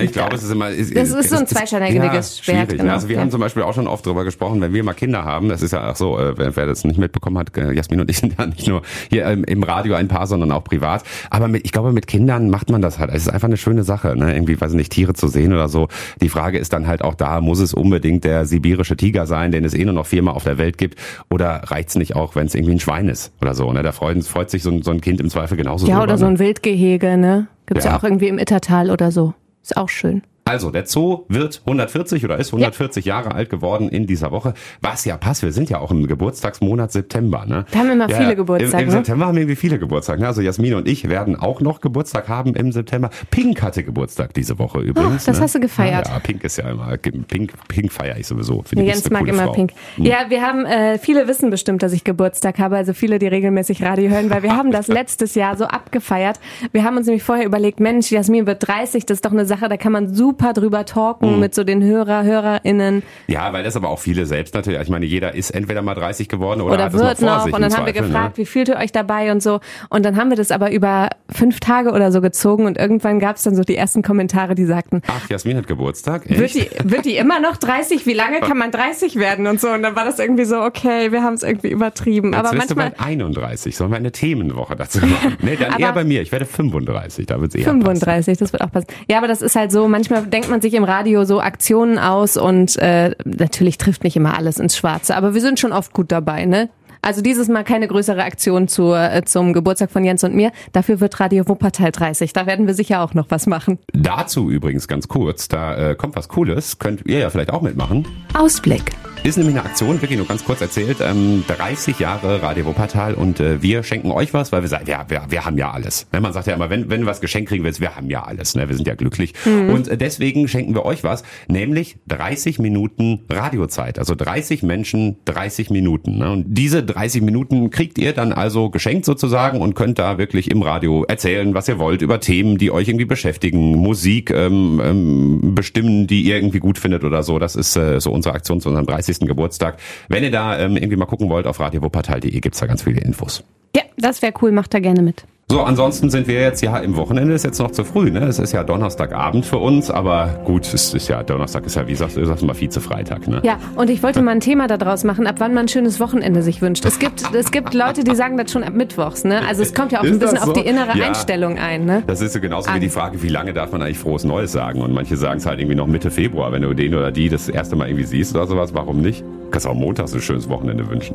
Ich glaube, es ist immer. Ist, das ist so ein zweischneidiges ja, Schwert. Genau. Also wir ja. haben zum Beispiel auch schon oft darüber gesprochen, wenn wir mal Kinder haben, das ist ja auch so, äh, wer, wer das nicht mitbekommen hat, äh, Jasmin und ich sind ja nicht nur hier ähm, im Radio ein Paar, sondern auch privat. Aber mit, ich glaube, mit Kindern macht man das halt. Es ist einfach eine schöne Sache, ne? Irgendwie, weiß ich nicht, Tiere zu sehen oder so. Die Frage ist dann halt auch da, muss es unbedingt der sibirische Tiger sein, den es eh nur noch viermal auf der Welt gibt, oder reicht's nicht auch, wenn es irgendwie ein Schwein ist oder so? Ne? Da freut, freut sich so ein, so ein Kind im Zweifel genauso. Ja, drüber, oder so ein Wildgehege, ne? Gibt's ja. ja auch irgendwie im Ittertal oder so. Ist auch schön. Also, der Zoo wird 140 oder ist 140 ja. Jahre alt geworden in dieser Woche. Was ja passt, wir sind ja auch im Geburtstagsmonat September. Ne? Da haben wir immer ja, viele Geburtstage. Im, im ne? September haben wir irgendwie viele Geburtstage. Ne? Also Jasmin und ich werden auch noch Geburtstag haben im September. Pink hatte Geburtstag diese Woche übrigens. Oh, das ne? hast du gefeiert. Ja, ja, Pink ist ja immer, Pink, Pink feiere ich sowieso. Finde Jens mag immer Frau. Pink. Hm. Ja, wir haben, äh, viele wissen bestimmt, dass ich Geburtstag habe, also viele, die regelmäßig Radio hören, weil wir haben das letztes Jahr so abgefeiert. Wir haben uns nämlich vorher überlegt, Mensch, Jasmin wird 30, das ist doch eine Sache, da kann man super super drüber talken mhm. mit so den Hörer, HörerInnen. Ja, weil das aber auch viele selbst natürlich, ich meine, jeder ist entweder mal 30 geworden oder, oder hat wird es noch, noch. Sich, und dann haben wir Zweifel, gefragt, ne? wie fühlt ihr euch dabei und so. Und dann haben wir das aber über fünf Tage oder so gezogen und irgendwann gab es dann so die ersten Kommentare, die sagten, Ach, Jasmin hat Geburtstag? wird Echt? die, wird die immer noch 30? Wie lange kann man 30 werden und so? Und dann war das irgendwie so, okay, wir haben es irgendwie übertrieben. Jetzt aber manchmal du bald 31. Sollen wir eine Themenwoche dazu machen? Nee, dann Aber- eher bei mir. Ich werde 35. Da wird es eher passen. 35, das wird auch passen. Ja, aber das ist halt so, manchmal denkt man sich im Radio so Aktionen aus und äh, natürlich trifft nicht immer alles ins Schwarze, aber wir sind schon oft gut dabei, ne? Also dieses Mal keine größere Aktion zur, äh, zum Geburtstag von Jens und mir. Dafür wird Radio Wuppertal 30. Da werden wir sicher auch noch was machen. Dazu übrigens ganz kurz, da äh, kommt was Cooles. Könnt ihr ja vielleicht auch mitmachen. Ausblick. Ist nämlich eine Aktion, wirklich nur ganz kurz erzählt, ähm, 30 Jahre Radio Wuppertal und äh, wir schenken euch was, weil wir sagen, ja, wir, wir haben ja alles. Ne, man sagt ja immer, wenn, wenn du was geschenkt kriegen willst, wir haben ja alles, ne? wir sind ja glücklich. Und äh, deswegen schenken wir euch was, nämlich 30 Minuten Radiozeit. Also 30 Menschen, 30 Minuten. Ne? Und diese 30 Minuten kriegt ihr dann also geschenkt sozusagen und könnt da wirklich im Radio erzählen, was ihr wollt, über Themen, die euch irgendwie beschäftigen, Musik ähm, ähm, bestimmen, die ihr irgendwie gut findet oder so. Das ist äh, so unsere Aktion zu unserem 30. Geburtstag. Wenn ihr da ähm, irgendwie mal gucken wollt, auf radiowuppertal.de gibt's da ganz viele Infos. Ja, das wäre cool, macht da gerne mit. So, ansonsten sind wir jetzt ja im Wochenende, ist jetzt noch zu früh, ne? Es ist ja Donnerstagabend für uns, aber gut, es ist ja, Donnerstag ist ja, wie sagst du, sagst du mal Vize-Freitag, ne? Ja, und ich wollte mal ein Thema daraus machen, ab wann man ein schönes Wochenende sich wünscht. Es gibt, es gibt Leute, die sagen das schon ab Mittwochs, ne? Also es kommt ja auch Ist ein bisschen das auf so? die innere Ja. Einstellung ein, ne? Das ist so genauso wie An- die Frage, wie lange darf man eigentlich frohes Neues sagen? Und manche sagen es halt irgendwie noch Mitte Februar, wenn du den oder die das erste Mal irgendwie siehst oder sowas, warum nicht? Kannst auch montags ein schönes Wochenende wünschen.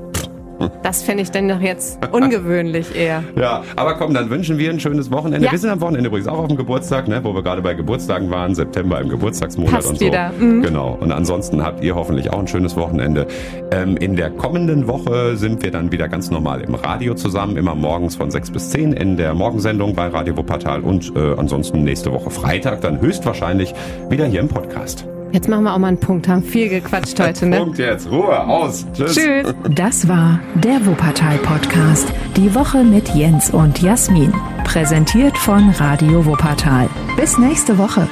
Das fände ich dann doch jetzt ungewöhnlich eher. Ja, aber komm, dann wünschen wir ein schönes Wochenende. Ja. Wir sind am Wochenende übrigens auch auf dem Geburtstag, ne, wo wir gerade bei Geburtstagen waren, September im Geburtstagsmonat Passt und so. wieder. Mhm. Genau. Und ansonsten habt ihr hoffentlich auch ein schönes Wochenende. Ähm, in der kommenden Woche sind wir dann wieder ganz normal im Radio zusammen, immer morgens von 6 bis 10 in der Morgensendung bei Radio Wuppertal und äh, ansonsten nächste Woche Freitag dann höchstwahrscheinlich wieder hier im Podcast. Jetzt machen wir auch mal einen Punkt, haben viel gequatscht heute, ne? Punkt jetzt, Ruhe, aus. Tschüss. Tschüss. Das war der Wuppertal Podcast. Die Woche mit Jens und Jasmin. Präsentiert von Radio Wuppertal. Bis nächste Woche.